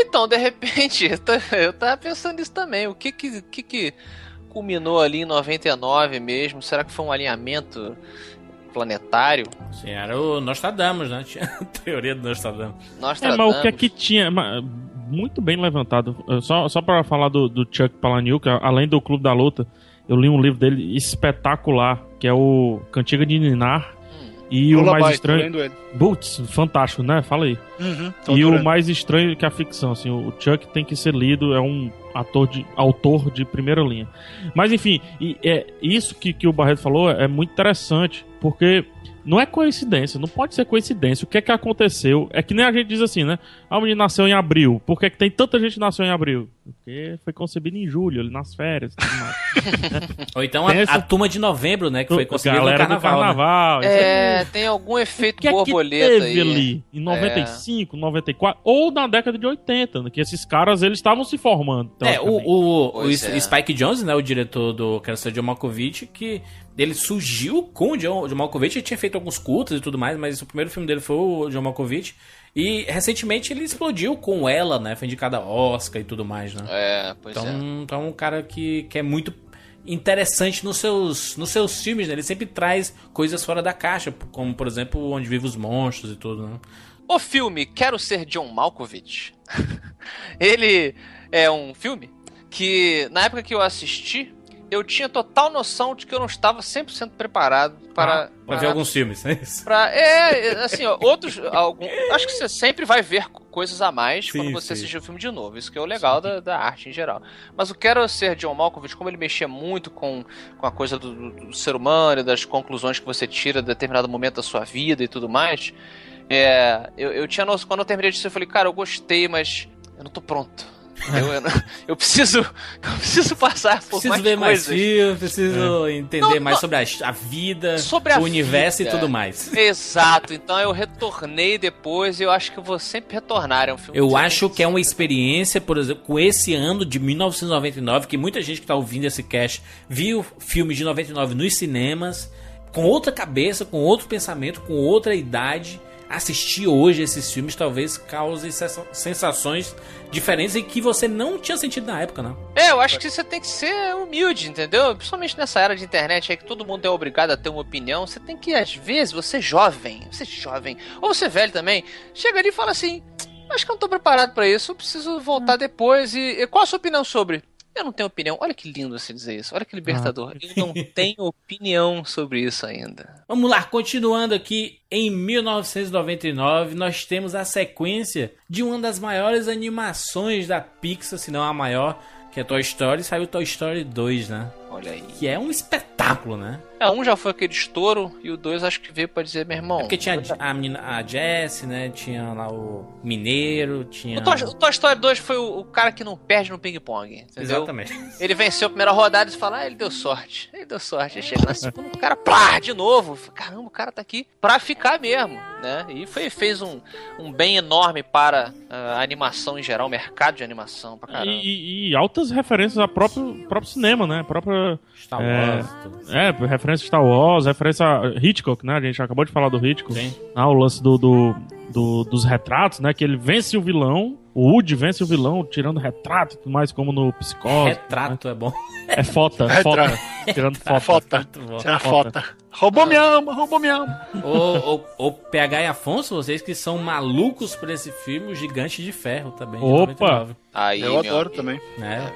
Então, de repente, eu ta- eu tava pensando nisso também. O que que, que que culminou ali em 99 mesmo? Será que foi um alinhamento planetário? Sim, era o Nostradamus, né? Tinha a teoria do Nostradamus. Nós É, mas o que é que tinha. Muito bem levantado. Só, só pra falar do, do Chuck Palahniuk, além do Clube da Luta, eu li um livro dele espetacular, que é o Cantiga de Ninar. E o mais estranho. Putz, fantástico, né? Fala aí. Uhum, E o adorando. mais estranho que a ficção, assim, o Chuck tem que ser lido, é um ator de autor de primeira linha. Mas enfim, e é isso que, que o Barreto falou é muito interessante, porque não é coincidência, não pode ser coincidência. O que é que aconteceu? É que nem a gente diz assim, né? Ah, o menino nasceu em abril. Por que, é que tem tanta gente que nasceu em abril? Porque foi concebido em julho, ali nas férias. e Tudo mais. Ou então a, essa- a turma de novembro, né? Que foi concebida no Galera carnaval. do né? carnaval. aí. É, tem algum O efeito que é que borboleta teve aí. ali em 95, 94 ou na década de 80, né, que esses caras eles estavam se formando. É, o, o, o é. Spike Jones, né, o diretor do Quero Ser John Malkovich, que ele surgiu com o John, John Malkovich, ele tinha feito alguns cultos e tudo mais, mas o primeiro filme dele foi o John Malkovich, e recentemente ele explodiu com ela, né, foi indicada a Oscar e tudo mais, né. É, pois Então, é. então é um cara que, que é muito interessante nos seus, nos seus filmes, né, ele sempre traz coisas fora da caixa, como, por exemplo, Onde Vivem os Monstros e tudo, né. O filme Quero Ser John Malkovich, ele é um filme que, na época que eu assisti, eu tinha total noção de que eu não estava 100% preparado para... Ah, Pra ver alguns filmes, é isso? Pra, é, assim, ó, outros. Algum, acho que você sempre vai ver co- coisas a mais Sim, quando você sim. assistir o filme de novo. Isso que é o legal da, da arte em geral. Mas o Quero Ser John Malkovich, como ele mexia muito com, com a coisa do, do- ser humano e das conclusões que você tira de determinado momento da sua vida e tudo mais, é, eu, eu tinha noção. Quando eu terminei disso, eu falei, cara, eu gostei, mas eu não tô pronto. Eu, eu, eu preciso, eu preciso passar por Preciso mais ver mais coisas. filmes, preciso entender Não, mais não. sobre a, a vida, Sobre a o universo vida. e tudo mais. Exato, então eu retornei depois e eu acho que eu vou sempre retornar. É um filme Eu acho que é uma experiência, por exemplo, com esse ano de 1999, que muita gente que tá ouvindo esse cast viu filmes de 99 nos cinemas, com outra cabeça, com outro pensamento, com outra idade. Assistir hoje esses filmes talvez cause sensa- sensações diferentes e que você não tinha sentido na época, né? É, eu acho que você tem que ser humilde, entendeu? Principalmente nessa era de internet aí que todo mundo é obrigado a ter uma opinião. Você tem que, às vezes, você é jovem, você é jovem, ou você é velho também, chega ali e fala assim: acho que eu não tô preparado pra isso, eu preciso voltar depois. E, e qual a sua opinião sobre? Eu não tenho opinião. Olha que lindo você dizer isso. Olha que libertador. Eu não tenho opinião sobre isso ainda. Vamos lá, continuando aqui, em 1999 nós temos a sequência de uma das maiores animações da Pixar, se não a maior, que é Toy Story, saiu Toy Story 2, né? Olha aí. Que é um espetáculo, né? É, um já foi aquele estouro e o dois acho que veio pra dizer, meu irmão. É porque tinha a, menina, a Jessie, né? Tinha lá o Mineiro, tinha... O Toy, o Toy Story 2 foi o, o cara que não perde no ping-pong, entendeu? Exatamente. Ele venceu a primeira rodada e fala, ah, ele deu sorte. Ele deu sorte. Aí chega na segunda, o cara, plá, de novo. Caramba, o cara tá aqui pra ficar mesmo, né? E foi, fez um, um bem enorme para ah, a animação em geral, o mercado de animação pra caramba. E, e- e altas referências ao próprio, próprio cinema, né? A própria. Star é, Wars, tudo. É, referência a Star Wars, referência a Hitchcock, né? A gente acabou de falar do Hitchcock. Sim. Ah, o lance do, do, do- dos retratos, né? Que ele vence o vilão. O Woody vence o vilão tirando retrato e tudo mais, como no Psicose. Retrato é bom. É foto, Retrato. foto. Tirando foto. Bom. Tira foto. Roubou minha alma, roubou minha alma. O, o, o PH e Afonso, vocês que são malucos por esse filme, o Gigante de Ferro também. de Opa! 99, Aí, Eu adoro amigo. também. né?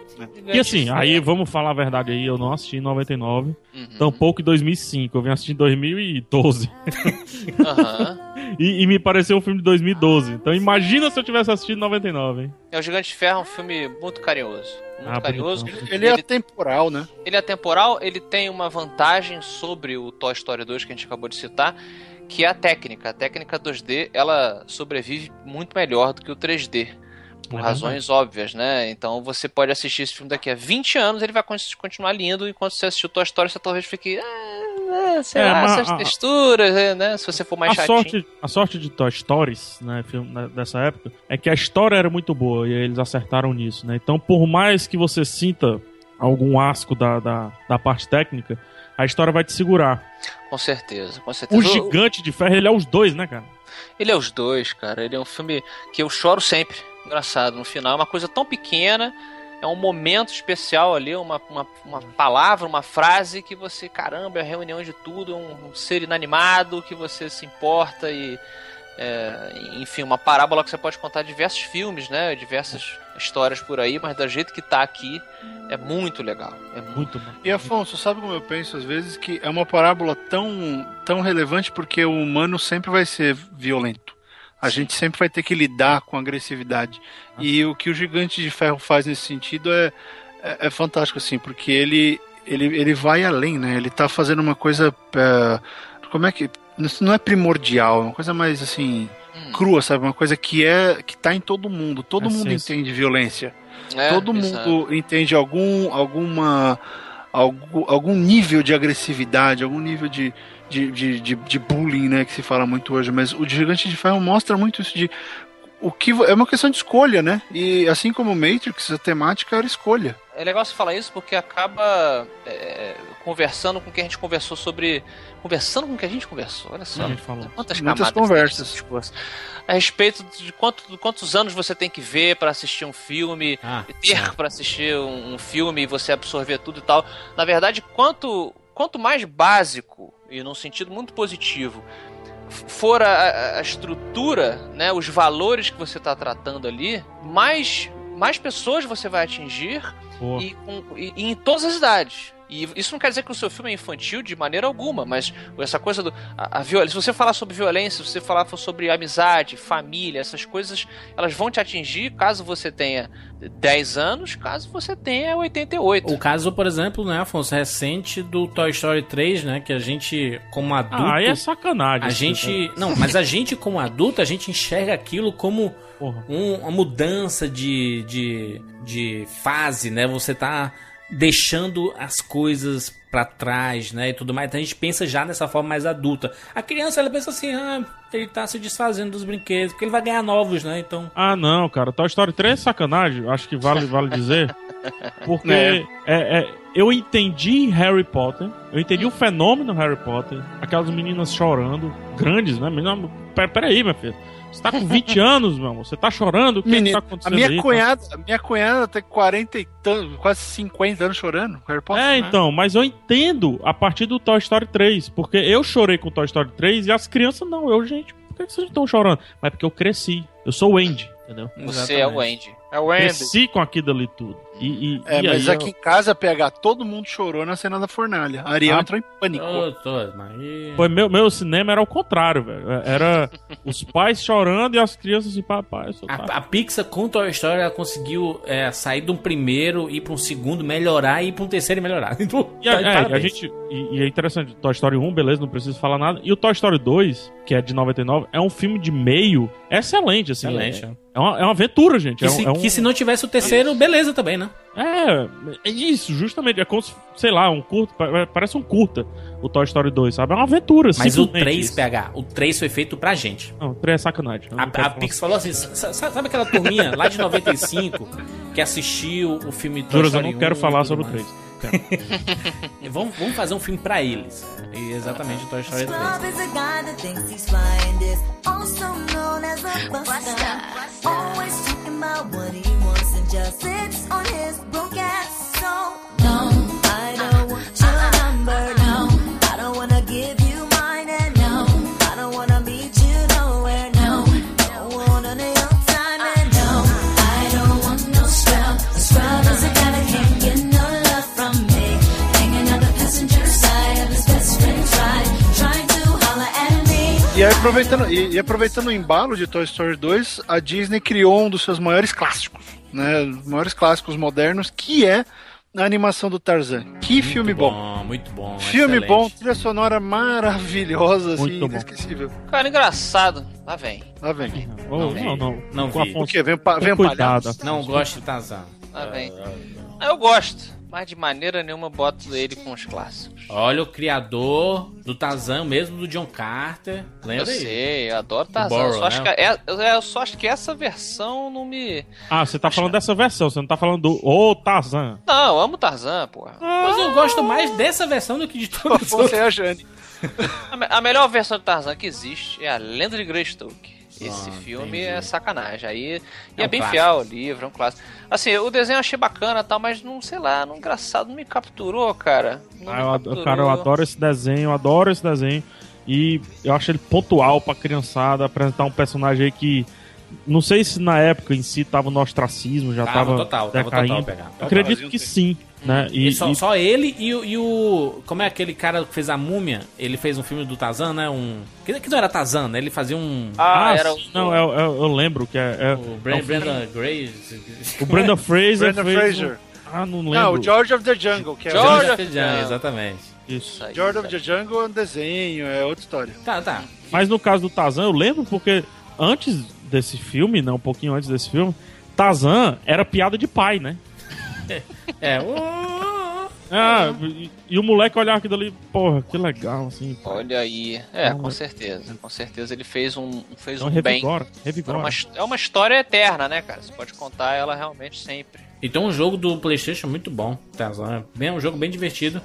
E assim, aí vamos falar a verdade aí, eu não assisti em 99, Uhum. tampouco em 2005, eu vim assistir em 2012. Aham. E, e me pareceu um filme de 2012. Então imagina se eu tivesse assistido em 99, hein? É o Gigante de Ferro é um filme muito carinhoso. Muito Ah, carinhoso. bonitão. Ele é atemporal, né? Ele é temporal, ele tem uma vantagem sobre o Toy Story 2 que a gente acabou de citar, que é a técnica. A técnica 2D, ela sobrevive muito melhor do que o 3D. Por É razões óbvias, né? Então você pode assistir esse filme daqui a 20 anos, ele vai con- continuar lindo, enquanto você assistiu Toy Story, você talvez fique. Ah, ah, sei É, lá, mas essas a- texturas, é, né? Se você for mais A chatinho. sorte, a sorte de Toy Stories, né, filme né, dessa época, é que a história era muito boa e eles acertaram nisso, né? Então, por mais que você sinta algum asco da, da, da parte técnica, a história vai te segurar. Com certeza, com certeza. O Gigante de Ferro, ele é os dois, né, cara? Ele é os dois, cara. Ele é um filme que eu choro sempre. Engraçado, no final. É uma coisa tão pequena, é um momento especial ali, uma, uma, uma palavra, uma frase que você, caramba, é a reunião de tudo, é um, um ser inanimado que você se importa e. é, enfim, uma parábola que você pode contar diversos filmes, né? Diversas histórias por aí, mas do jeito que tá aqui é muito legal. É muito. Muito bom. E Afonso, sabe como eu penso às vezes que é uma parábola tão, tão relevante porque o humano sempre vai ser violento. A gente sempre vai ter que lidar com agressividade. E o que o Gigante de Ferro faz nesse sentido é, é, é fantástico, assim, porque ele, ele, ele vai além, né? Ele tá fazendo uma coisa. é, como é que. Isso não é primordial, é uma coisa mais assim. Hum. crua, sabe? Uma coisa que é. que tá em todo mundo. Todo É mundo senso. entende violência É, todo mundo entende algum alguma algum, algum nível de agressividade algum nível de de, de, de, de bullying né que se fala muito hoje mas o Gigante de Ferro mostra muito isso de o que é uma questão de escolha né e assim como o Matrix a temática era escolha É legal você falar isso porque acaba é, conversando com o que a gente conversou sobre. Conversando com o que a gente conversou, olha só. A gente falou. Quantas Muitas conversas. A respeito de quanto, quantos anos você tem que ver para assistir um filme, Ah, ter para assistir um, um filme e você absorver tudo e tal. Na verdade, quanto, quanto mais básico, e num sentido muito positivo, for a, a- estrutura, né, os valores que você está tratando ali, mais, mais pessoas você vai atingir e, e- e em todas as idades. E isso não quer dizer que o seu filme é infantil de maneira alguma, mas essa coisa do. A, a viol- se você falar sobre violência, se você falar sobre amizade, família, essas coisas, elas vão te atingir caso você tenha 10 anos, caso você tenha 88. O caso, por exemplo, né, Afonso, recente do Toy Story 3, né, que a gente, como adulto, Ah, aí é sacanagem. a isso, gente, não, mas a gente como adulto, a gente enxerga aquilo como um- uma mudança de, de, de fase, né? Você tá deixando as coisas pra trás, né, e tudo mais. Então a gente pensa já nessa forma mais adulta. A criança ela pensa assim: "Ah, ele tá se desfazendo dos brinquedos, porque ele vai ganhar novos, né? Então, Ah, não, cara. Toy Story 3 é sacanagem. Acho que vale, vale dizer. Porque é, é, eu entendi Harry Potter, eu entendi o fenômeno Harry Potter, aquelas meninas chorando, grandes, né? Menina, pera- peraí, minha filha. Você tá com 20 anos, meu amor. Você tá chorando? O que, que Menino, tá a acontecendo minha aí? cunhada, a minha cunhada tem 40 e tantos, quase 50 anos chorando. Harry Potter. É, né? então, mas eu entendo a partir do Toy Story 3, porque eu chorei com o Toy Story 3 e as crianças não. Eu, gente, por que que vocês estão chorando? Mas porque eu cresci. Eu sou o Andy, entendeu? Você é o Andy. É o Andy. Cresci com aquilo ali tudo. E, e- É, e mas aqui em casa, PH, todo mundo chorou na cena da fornalha. A Ariel Ah. entrou em pânico. Ô, tô, mas Foi meu, meu cinema era o contrário, velho. Era os pais chorando e as crianças assim, papai, eu. A, a Pixar com Toy Story ela conseguiu é, sair de um primeiro, ir pra um segundo, melhorar e ir pra um terceiro e melhorar. Então, E a, tá é, a gente, e, e é interessante, Toy Story 1, beleza, não preciso falar nada. E o Toy Story 2, que é de 99, é um filme de meio excelente, assim. Excelente, É, é. é, uma, é uma aventura, gente. Que, é, se, é um- que se não tivesse o terceiro, beleza também, né? né? É, é isso, justamente. É como sei lá, um curto. Parece um curta o Toy Story 2, sabe? É uma aventura, Mas o 3, isso. PH, o 3 foi feito pra gente. Não, o 3 é sacanagem. A, a Pix falou assim: sabe aquela turminha lá de 95 que assistiu o filme Toy Juras, Story eu não quero falar sobre o 3. Vamos, vamos fazer um filme pra eles. E exatamente Toy Story 3. Always talking about what he wants and just sits on his broke ass so long. Aproveitando, e, e aproveitando o embalo de Toy Story 2, a Disney criou um dos seus maiores clássicos, né? Os maiores clássicos modernos, que é a animação do Tarzan. Que filme bom. Muito bom. Filme excelente. bom, trilha sonora maravilhosa, assim, Muito bom. inesquecível. Cara, engraçado. Lá vem. Lá vem. Oh, Não não, vi. não. Não Com vi. Afonso, O quê? Vem, pa, vem um palhaço? Não gosto de Tarzan. Lá vem. Ah, Eu gosto, mas de maneira nenhuma boto ele com os clássicos. Olha o criador do Tarzan, mesmo do John Carter. Eu Lembra aí? sei, eu adoro Tarzan. Borrow, eu, só acho né? que é- eu- eu só acho que essa versão não me. Ah, você tá falando dessa versão, você não tá falando do Ô Tarzan. Não, eu amo Tarzan, porra. Mas eu gosto mais dessa versão do que de todas as Você outras. é a Jane. A, me- a melhor versão de Tarzan que existe é a Lenda de Greystoke. Esse Ah, filme entendi. é sacanagem. Aí, e É é, um bem clássico. fiel ao livro, é um clássico. Assim, o desenho eu achei bacana e tal, mas não, sei lá, não engraçado, não me capturou, cara. Não Ah, eu capturou. cara, eu adoro esse desenho, eu adoro esse desenho. E eu acho ele pontual pra criançada, apresentar um personagem aí que. Não sei se na época em si tava no ostracismo, já Tava tava, total, tava decaindo. total, pegar. Acredito que sim, né? E, E só, e- só ele e, o- e o. Como é aquele cara que fez a múmia? Ele fez um filme do Tarzan, né? Um. Que, que não era Tarzan, né? Ele fazia um. Ah, Ah, era sim, não, eu, eu- eu lembro que é. é- O é Bren- um Brendan Grace. o Brendan Fraser Brendan fez. Fraser. um- ah, não lembro. Não, o George of the Jungle, que é George o... of the Jungle. Exatamente. Isso. Aí, George of the Jungle é um desenho, é outra história. Tá, tá. Mas no caso do Tarzan, eu lembro porque antes desse filme, né? Um pouquinho antes desse filme, Tarzan era piada de pai, né? É, o. Ah, e, e o moleque olhava aquilo ali, porra, que legal, assim. Olha aí. É, Não, com certeza. Com certeza ele fez um, fez Então um bem. revigora, É revigora. uma, é uma história eterna, né, cara? Você pode contar ela realmente sempre. Então um jogo do Playstation muito bom, Tarzan. Bem, um jogo bem divertido.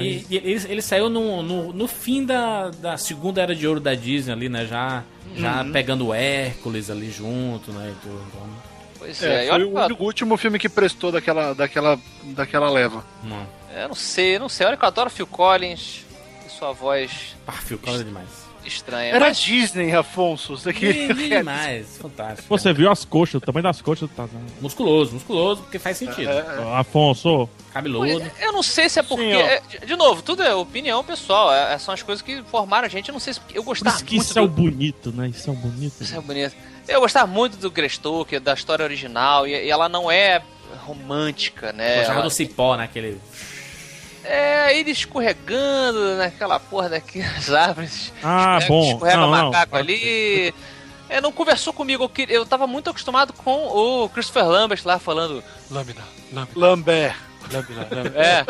E, e ele, ele saiu no, no, no fim da, da segunda era de ouro da Disney ali, né? Já, já pegando o Hércules ali junto, né? E tudo. Então, Pois é, É, foi olha, o único- último filme que prestou daquela, daquela, daquela leva. não. eu não sei, eu não sei. Olha que eu adoro Phil Collins e sua voz Ah, Phil Collins é demais. estranha. Era mas- Disney, Afonso. Isso aqui. demais, fantástico. Você viu as coxas, o tamanho das coxas do Tarzan. Musculoso, musculoso, porque faz sentido. Afonso, Cabeludo. Eu não sei se é porque. Sim, é, de- novo, tudo é opinião pessoal. é- é- são as coisas que formaram a gente. Eu não sei se. Eu por gostava isso que muito isso é o do. bonito, né? Isso é o bonito. Isso é bonito. Eu gostava muito do Greystoke, da história original. E, e ela não é romântica, né? Gostava Ela- do cipó, naquele. É, ele escorregando naquela porra daquelas árvores. Ah, Escorrega- bom. Escorrega Não, não. macaco ali. É, não conversou comigo. Eu, eu tava muito acostumado com o Christopher Lambert lá falando. Lâmina, lâmina. Lambert. Lâmina. É.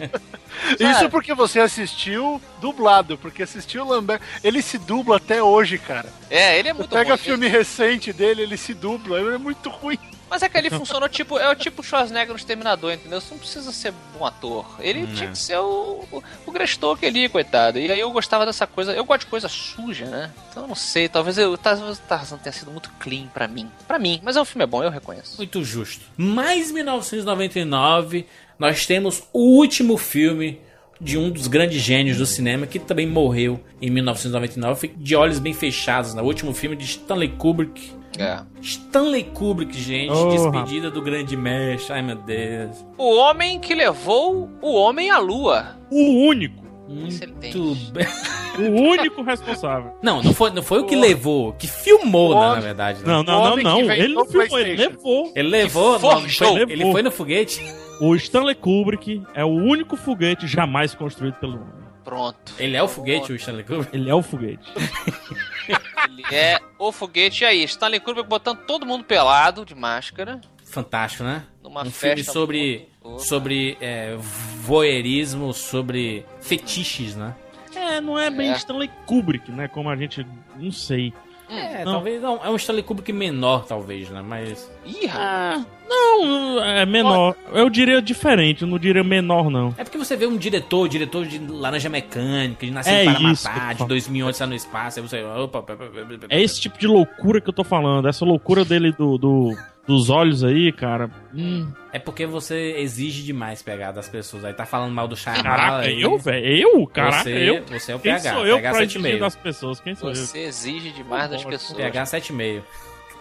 Isso porque você assistiu dublado, porque assistiu o Lambert. Ele se dubla até hoje, cara. É, ele é Você muito pega bom. filme recente dele, ele se dubla. Ele é muito ruim. Mas é que ali funcionou tipo, é o tipo Schwarzenegger no Exterminador, entendeu? Você não precisa ser bom ator. Ele Hum, tinha é. que ser o, o, o Greystoke ali, coitado. E aí eu gostava dessa coisa. Eu gosto de coisa suja, né? Então eu não sei, talvez eu, talvez o Tarzan tenha sido muito clean pra mim. Pra mim, mas é um filme é bom, eu reconheço. Muito justo. Mais 1999, nós temos o último filme de um dos grandes gênios do cinema que também morreu em 1999, de olhos bem fechados, né? O último filme de Stanley Kubrick. É. Stanley Kubrick, gente, Oh, despedida do grande mestre. Ai meu Deus. O homem que levou o homem à lua. O único. Muito bem. O único responsável. Não, não foi, não foi o que levou, que filmou, né, na verdade. né? Não, não, não, não. Ele não filmou, ele levou. Ele levou, não, foi- ele foi no foguete. O Stanley Kubrick é o único foguete jamais construído pelo homem. Pronto. Ele é o foguete, o Stanley Kubrick? Ele é o foguete. Ele é o foguete. E aí, Stanley Kubrick botando todo mundo pelado, de máscara. Fantástico, né? Numa um filme festa sobre, muito- sobre é, voyeurismo, sobre fetiches, né? É, não é bem É. Stanley Kubrick, né? Como a gente. Não sei. É, Não. talvez não. É um Stanley Kubrick menor, talvez, né? Mas. Ih, rapaz. Não, é menor. Eu diria diferente, eu não diria menor, não. É porque você vê um diretor, diretor de Laranja Mecânica, de Nascer É para Matar, de falando. 2011 está no espaço, aí você. Opa. É esse tipo de loucura que eu tô falando. Essa loucura dele do, do- dos olhos aí, cara. Hum, É porque você exige demais pegar das pessoas. Aí tá falando mal do Shyamalan. caraca, aí. eu, velho? Eu? Caraca, Você- eu? você é o Quem PH, sou eu PH pra 7,5. exigir das pessoas? Quem sou eu? Você exige demais das pessoas. PH 7,5.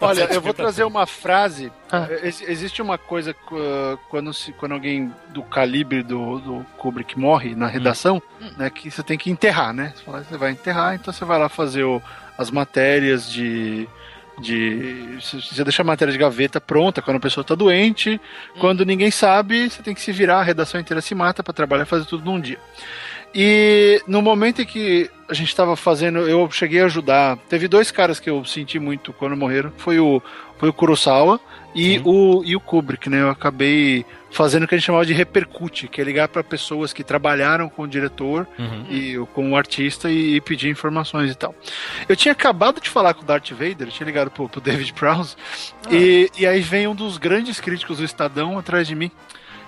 Olha, eu vou trazer uma frase. Ah. Ex- Existe uma coisa qu- quando, se, quando alguém do calibre do, do Kubrick morre na redação, né, que você tem que enterrar, né? Você, fala, você vai enterrar, então você vai lá fazer o- as matérias de. De você deixa a matéria de gaveta pronta quando a pessoa está doente. Quando ninguém sabe, você tem que se virar, a redação inteira se mata para trabalhar e fazer tudo num dia. E no momento em que a gente estava fazendo, eu cheguei a ajudar. Teve dois caras que eu senti muito quando morreram. Foi o, foi o Kurosawa e o, e o Kubrick, né? Eu acabei fazendo o que a gente chamava de repercute, que é ligar para pessoas que trabalharam com o diretor Uhum. e com o artista e, e pedir informações e tal. Eu tinha acabado de falar com o Darth Vader, tinha ligado pro, pro David Prowse, e, e aí vem um dos grandes críticos do Estadão atrás de mim.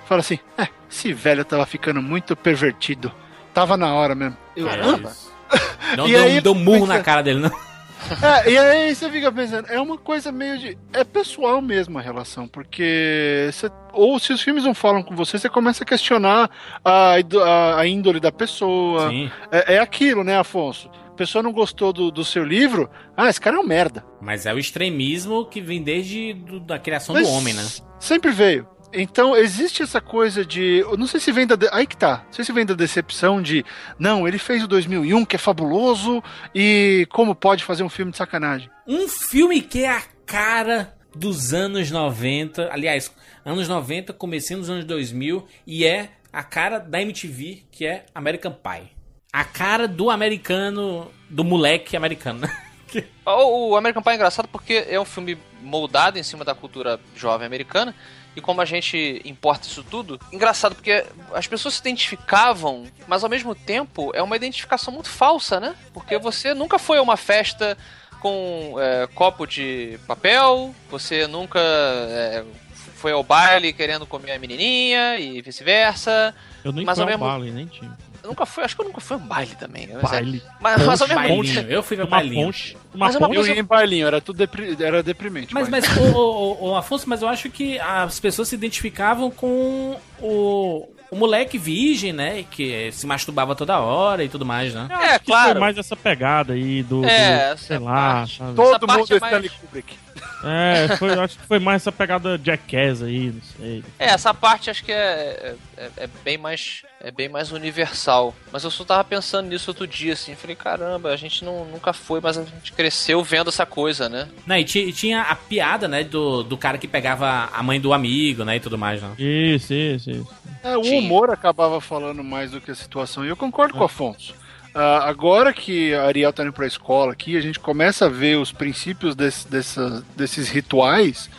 Fala assim: é, esse velho tava ficando muito pervertido. Tava na hora mesmo. Eu? Não E deu, aí, deu um murro na cara dele, não. É, e aí você fica pensando, é uma coisa meio de. É pessoal mesmo a relação, porque. Você, ou se os filmes não falam com você, você começa a questionar a, a, a índole da pessoa. Sim. É, é aquilo, né, Afonso? A pessoa não gostou do, do seu livro, ah, esse cara é um merda. Mas é o extremismo que vem desde do- da criação Mas do homem, né? Sempre veio. Então, existe essa coisa de. Eu não sei se vem da. de- Aí que tá. Não sei se vem da decepção de. Não, ele fez o 2001, que é fabuloso, e como pode fazer um filme de sacanagem? Um filme que é a cara dos anos 90, aliás, anos 90, comecinho dos anos 2000, e é a cara da MTV, que é American Pie. A cara do americano, do moleque americano, né? O o American Pie é engraçado porque é um filme moldado em cima da cultura jovem americana. E como a gente importa isso tudo, engraçado porque as pessoas se identificavam, mas ao mesmo tempo é uma identificação muito falsa, né? Porque você nunca foi a uma festa com é, copo de papel, você nunca é, foi ao baile querendo comer a menininha e vice-versa. Eu nem Mas fui ao mesmo- baile, nem tinha. Eu nunca fui, acho que eu nunca fui um baile também. Mas, é- Baile. mas, mas ao mesmo tempo. Eu fui pra Uma bailinho. ponte. Uma Mas uma ponte. Eu coisa- ia em bailinho, era tudo depri- era deprimente. Mas, mas- mas o, o- o Afonso, mas eu acho que as pessoas se identificavam com o, o moleque virgem, né? Que se masturbava toda hora e tudo mais, né? Eu É, acho que claro. Foi mais essa pegada aí do. É, do- sei lá? Todo mundo é é mais- Stanley Kubrick. É, foi, eu acho que foi mais essa pegada jackass aí, não sei. É, essa parte acho que é, é, é bem mais é bem mais universal. Mas eu só tava pensando nisso outro dia, assim. Falei, caramba, a gente não, nunca foi, mas a gente cresceu vendo essa coisa, né? Não, e ti- tinha a piada, né, do, do cara que pegava a mãe do amigo, né, e tudo mais, né? Isso, isso, isso. É, o Tinha. humor acabava falando mais do que a situação. E eu concordo com o Afonso. Ah, agora que a Ariel tá indo pra escola aqui, a gente começa a ver os princípios desse- dessa- desses rituais.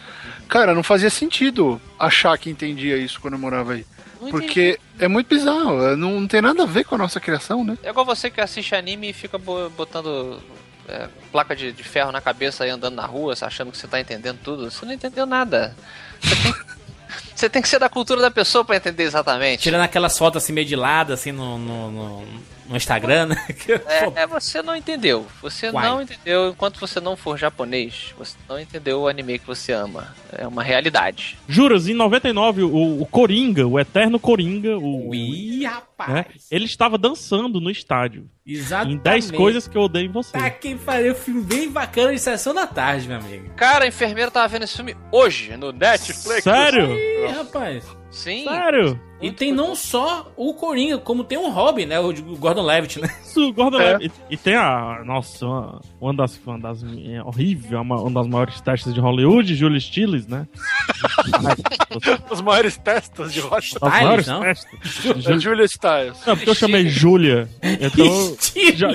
Cara, não fazia sentido achar que entendia isso quando eu morava aí. Não Porque é muito bizarro, é, não, não tem nada a ver com a nossa criação, né? É igual você que assiste anime e fica bo- botando é, placa de, de ferro na cabeça aí andando na rua, achando que você tá entendendo tudo. Você não entendeu nada. Você tem, você tem que ser da cultura da pessoa pra entender exatamente. Tirando aquelas fotos assim meio de lado, assim, no, no, no, no Instagram, né? É, é, você não entendeu. Você Uai. não entendeu. Enquanto você não for japonês, você não entendeu o anime que você ama. É uma realidade. Juras, em 99, o, o Coringa, o eterno Coringa, o, Ih, rapaz. né, ele estava dançando no estádio. Exatamente. Em 10 coisas que eu odeio em você. Tá quem faria um filme bem bacana de sessão da tarde, meu amigo. Cara, a enfermeira tava vendo esse filme hoje no Netflix. Sério? Ih, rapaz. Sim. Sério? E tem não só o Coringa, como tem um Robin, né? O de Gordon Levitt, né? Isso, Gordon É. Levitt. E, e tem a. Nossa, uma, uma das. Uma das é horrível, uma, uma das maiores testes de Hollywood, Julia Stiles, né? Os maiores testas de. Das Stiles, maiores não? testes. É Julia Stiles. Não, porque eu chamei Júlia. Então. já,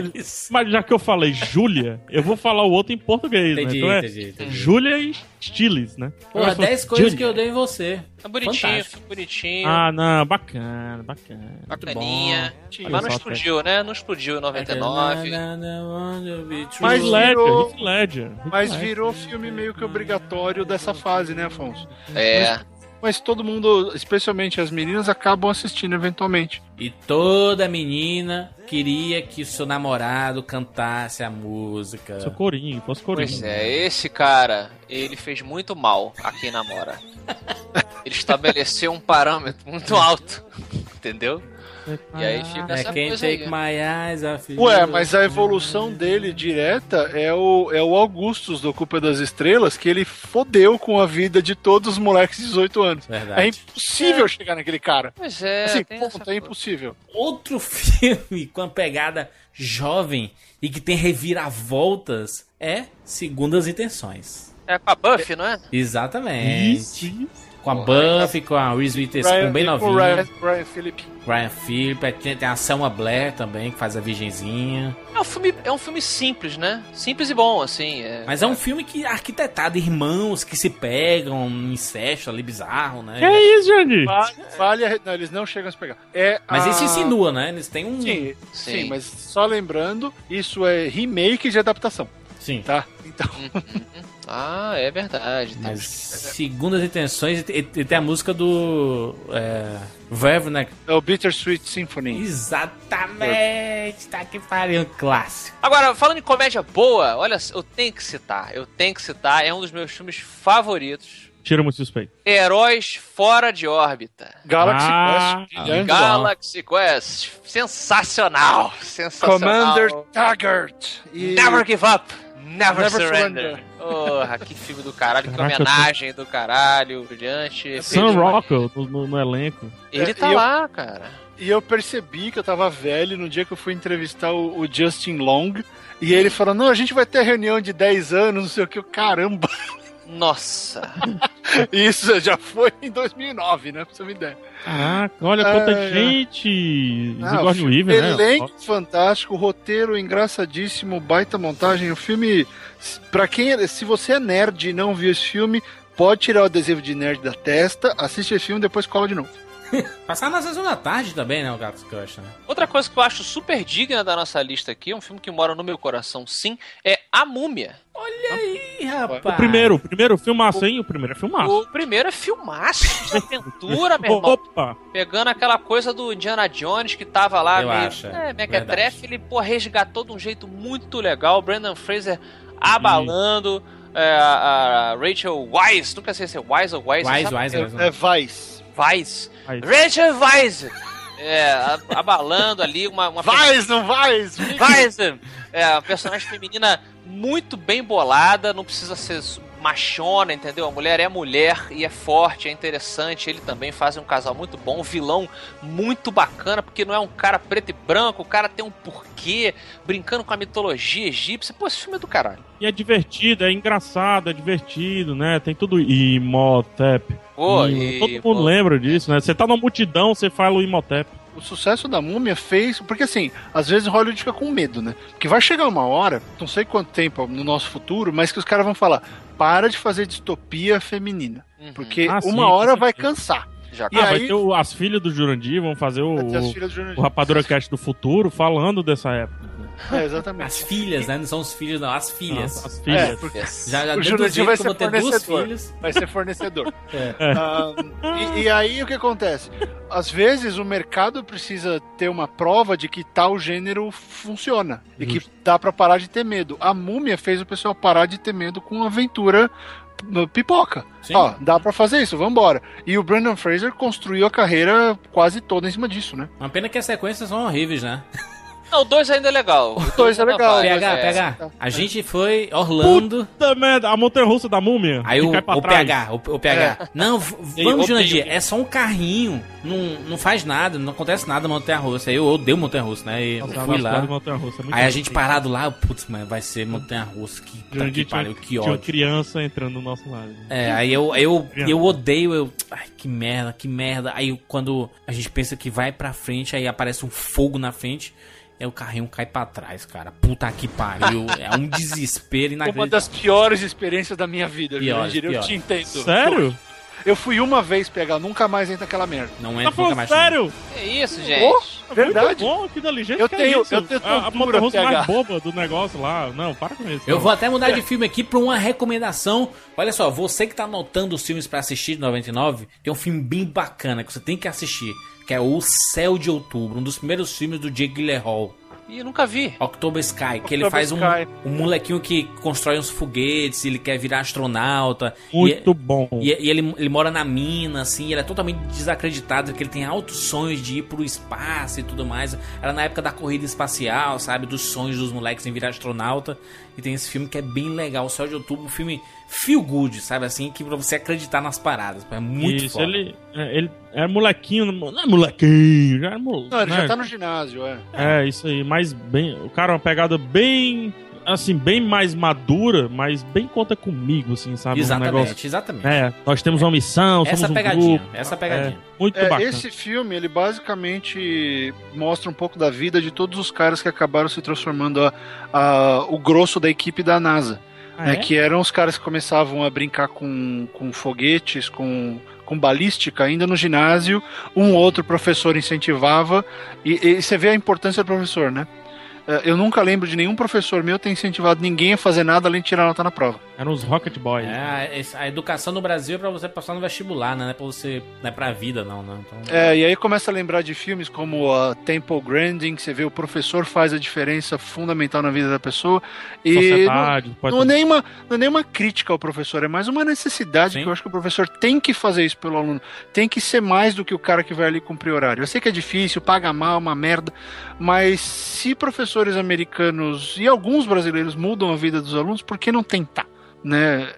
mas já que eu falei Júlia, eu vou falar o outro em português, Entendi, né? Então é entendi, entendi. Júlia e Stiles, né? Eu falo, 10 coisas Júlia. que eu odeio em você. Tá bonitinho, Fantástico. bonitinho. Ah, não, bacana, bacana. bacaninha. Mas não explodiu, né? Não explodiu em 99. Mas Ledger, Ledger. Mas virou filme meio que obrigatório dessa fase, né, Afonso? É. Mas todo mundo, especialmente as meninas, acabam assistindo eventualmente. E toda menina queria que o seu namorado cantasse a música. Seu corinho, fosse corinho. Pois é, esse cara, ele fez muito mal a quem namora. Ele estabeleceu um parâmetro muito alto, entendeu? E aí fica É essa quem coisa aí. take my eyes off. Ué, mas a evolução dele direta é o, é o Augustus do Culpa das Estrelas, que ele fodeu com a vida de todos os moleques de 18 anos. Verdade. É impossível chegar naquele cara. Pois é, assim, tem ponto, é impossível. Outro filme com a pegada jovem e que tem reviravoltas é Segundas Intenções. É com a Buffy, não é? Exatamente. Isso, isso. Com a Buffy, com a Reese Witherspoon bem com novinha. Ryan, Ryan Phillip. Ryan Phillip, tem, tem a Selma Blair também, que faz a virgenzinha. É um filme, é um filme simples, né? Simples e bom, assim. É, Mas é um filme que arquitetado, irmãos que se pegam, um incesto ali bizarro, né? Que é isso, Jandir? Vale, não, eles não chegam a se pegar. É Mas a... isso insinua, né? Eles têm um. Sim, Sim. sim, mas só lembrando, isso é remake de adaptação, Sim. tá? Então, Ah, é verdade. Mas Temos... segundo as intenções, e, e- tem a música do. É, Verve, né? é o Bittersweet Symphony. Exatamente! Tá que pariu, um clássico. Agora, falando em comédia boa, olha, eu tenho que citar, eu tenho que citar, é um dos meus filmes favoritos. Tira muito suspeito. Heróis Fora de Órbita. Galaxy Ah, Quest, brilhante. Galaxy Quest. Sensacional. Sensacional. Commander Taggart. E... Never Give Up. Never, Never Surrender. Surrender. Porra, que filme do caralho, que Caraca, eu tô- homenagem do caralho, brilhante. Sam Rockwell no, no- no elenco. Ele É, tá eu- lá, cara. E eu percebi que eu tava velho no dia que eu fui entrevistar o, o Justin Long. E ele falou: Não, a gente vai ter reunião de 10 anos, não sei o que. Eu, Caramba! Nossa. Isso já foi em 2009, né? Pra você ter uma ideia. Caraca, olha quanta É, é. gente. Ah, Sigourney o Weaver, né? Elenco fantástico, roteiro engraçadíssimo, baita montagem. O filme, pra quem, é- se você é nerd e não viu esse filme, pode tirar o adesivo de nerd da testa, assiste esse filme e depois cola de novo. Passar na sessão da tarde também, né? O Galaxy Quest, né? Outra coisa que eu acho super digna da nossa lista aqui, um filme que mora no meu coração, sim, é A Múmia. Olha aí, rapaz. O primeiro, o primeiro filmaço, hein? O primeiro é filmaço. O primeiro é filmaço de aventura, meu irmão. Opa! Pegando aquela coisa do Indiana Jones que tava lá Eu meio. acho, é, é, Mequetrefe, ele pô, resgatou de um jeito muito legal. O Brandon Fraser abalando. é, a, a Rachel Wise, nunca sei se é Wise ou Wise. Wise? Wise, Wise. É Vice. Wise. Wise. Rachel Wise. É, a- abalando ali uma. uma Vice, não Vice! Weiser! É, uma personagem feminina muito bem bolada, não precisa ser machona, entendeu? A mulher é mulher e é forte, é interessante. Ele também faz um casal muito bom, um vilão muito bacana, porque não é um cara preto e branco, o cara tem um porquê, brincando com a mitologia egípcia. Pô, esse filme é do caralho. E é divertido, é engraçado, é divertido, né? Tem tudo Imhotep. Pô, E todo mundo pô, lembra disso, né? Você tá numa multidão, você fala o Imhotep. O sucesso da múmia fez. Porque assim, às vezes Hollywood fica com medo, né? Porque vai chegar uma hora, não sei quanto tempo no nosso futuro, mas que os caras vão falar: para de fazer distopia feminina. Uhum. Porque Ah, uma sim, hora vai cansar. Já E ah, aí- vai ter o- as filhas do Jurandir, vão fazer o, o, o Rapadura Cast do futuro falando dessa época. É, exatamente. As filhas, né? Não são os filhos, não, as filhas. As, as filhas. Yes. Já, já o Jurandir vai ser fornecedor. Vai ser fornecedor. É. Ah, e, e aí o que acontece? Às vezes o mercado precisa ter uma prova de que tal gênero funciona e que dá pra parar de ter medo. A múmia fez o pessoal parar de ter medo com aventura no pipoca. Sim. Ó, dá pra fazer isso, vambora. E o Brandon Fraser construiu a carreira quase toda em cima disso, né? Uma pena que as sequências são horríveis, né? Não, o 2 ainda é legal. O dois é legal. Vai, PH, é. PH, a gente foi Orlando. Puta merda, a montanha russa da múmia. Aí o, o. PH, o, o PH. Não, v- Eu vamos. Jurandir, é só um carrinho. Não, não faz nada, não acontece nada na montanha russa. Aí eu odeio montanha russa, né? E eu Nossa, fui lá. é Aí a gente parado lá, putz, mano, vai ser montanha russa. Que, Jurandir que pariu, tinha, que tinha uma ódio. criança entrando no nosso lado. É, aí eu, eu, Criança. eu odeio, eu. Ai, que merda, que merda. Aí quando a gente pensa que vai pra frente, aí aparece um fogo na frente. Aí o carrinho cai pra trás, cara. Puta que pariu. É um desespero Uma inacreditável. das piores experiências da minha vida, Piores, Jurandir. Eu te entendo. Sério? Eu fui uma vez pegar, nunca mais entra aquela merda. Não Tá entra nunca mais. sério? É isso, gente. Oh, verdade. Muito bom, que inteligente Eu que tenho- é isso. eu tenho a, a PH. mais boba do negócio lá. Não, para com isso. Eu não. vou até mudar de filme aqui pra uma recomendação. Olha só, você que tá anotando os filmes pra assistir de 99, tem um filme bem bacana que você tem que assistir, que é O Céu de Outubro, um dos primeiros filmes do Jake Gyllenhaal. Ih, eu nunca vi. October Sky, que ele faz um, um molequinho que constrói uns foguetes, ele quer virar astronauta. Muito e, bom. E, e ele, ele mora na mina, assim, ele é totalmente desacreditado, que ele tem altos sonhos de ir pro espaço e tudo mais. Era na época da corrida espacial, sabe? Dos sonhos dos moleques em virar astronauta. E tem esse filme que é bem legal, Céu de Outubro, um filme feel good, sabe assim? Que pra você acreditar nas paradas. É muito Isso, foda. ele, é, ele era molequinho, não é molequinho, já era moleque. Não, ele já tá no ginásio, é. É, isso aí, mas bem. O cara é uma pegada bem. Assim, bem mais madura, mas bem conta comigo, assim, sabe? Um Exatamente, negócio- exatamente. É, nós temos uma missão, essa somos um pegadinha, grupo. essa pegadinha. É, muito É, bacana. esse filme, ele basicamente mostra um pouco da vida de todos os caras que acabaram se transformando a, a- o grosso da equipe da NASA. Ah, né, é? Que eram os caras que começavam a brincar com, com foguetes, com, com balística, ainda no ginásio. Um outro professor incentivava. E, e você vê a importância do professor, né? É, Eu nunca lembro de nenhum professor meu ter incentivado ninguém a fazer nada além de tirar nota na prova. Eram os Rocket Boys. É, a- esse- a educação no Brasil é pra você passar no vestibular, né? Não é pra você. Não é pra vida, não, né? Então, É, e aí começa a lembrar de filmes como a Temple Grandin, que você vê o professor faz a diferença fundamental na vida da pessoa. E Sociedade, não, pode- não, é nenhuma, não é nenhuma crítica ao professor, é mais uma necessidade Sim. que eu acho que o professor tem que fazer isso pelo aluno. Tem que ser mais do que o cara que vai ali cumprir horário. Eu sei que é difícil, paga mal, uma merda, mas se professores americanos e alguns brasileiros mudam a vida dos alunos, por que não tentar? Né?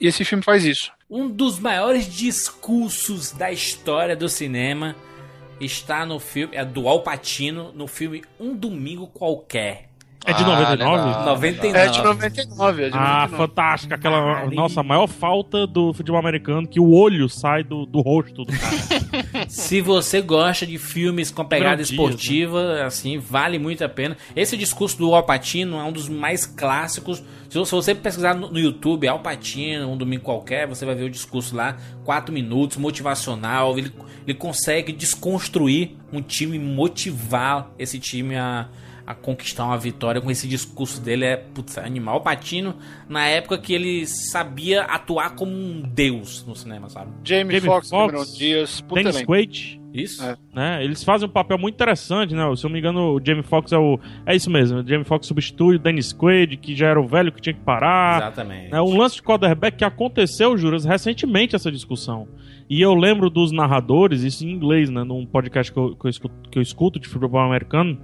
E esse filme faz isso. Um dos maiores discursos da história do cinema está no filme. É do Al Pacino, no filme Um Domingo Qualquer. É de Ah, 99? legal. 99. É de 99, é de Ah, 99. fantástica. Aquela Maravilha. nossa a maior falta do futebol americano, que o olho sai do, do rosto do cara. Se você gosta de filmes com pegada Diaz, esportiva, assim, vale muito a pena. Esse discurso do Al Pacino é um dos mais clássicos. Se você- pesquisar no, YouTube, Al Pacino, um domingo qualquer, você vai ver o discurso lá, quatro minutos, motivacional. Ele, ele consegue desconstruir um time, motivar esse time a, a conquistar uma vitória com esse discurso dele. É, putz, é animal. Al Pacino, na época que ele sabia atuar como um deus no cinema, sabe? Jamie, Jamie Foxx, Foxx, Cameron Diaz, puta Dennis. Quaid. Isso? É. né? Eles fazem um papel muito interessante, né? Se eu não me engano, o Jamie Foxx é o. É isso mesmo, o Jamie Foxx substitui o Dennis Quaid, que já era o velho que tinha que parar. Exatamente. Né? Um lance de quarterback que aconteceu, Juras, recentemente essa discussão. E eu lembro dos narradores, isso em inglês, né? Num podcast que eu, que eu, escuto, que eu escuto de futebol americano,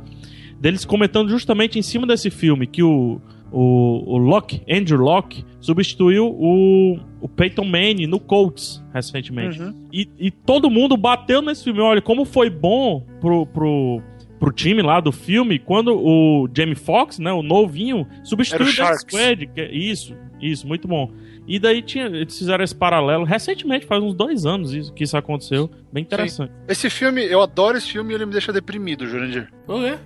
deles comentando justamente em cima desse filme que o, o, o Locke, Andrew Locke, substituiu o, o Peyton Manning no Colts recentemente. Uhum. E, e todo mundo bateu nesse filme. Olha, como foi bom pro, pro, pro time lá do filme quando o Jamie Foxx, né, o novinho, substituiu Era o. Quaid. que é- Isso, isso, muito bom. E daí tinha, eles fizeram esse paralelo recentemente, faz uns dois anos isso, que isso aconteceu. Bem interessante. Esse filme, eu adoro esse filme e ele me deixa deprimido, Jurandir. Por quê?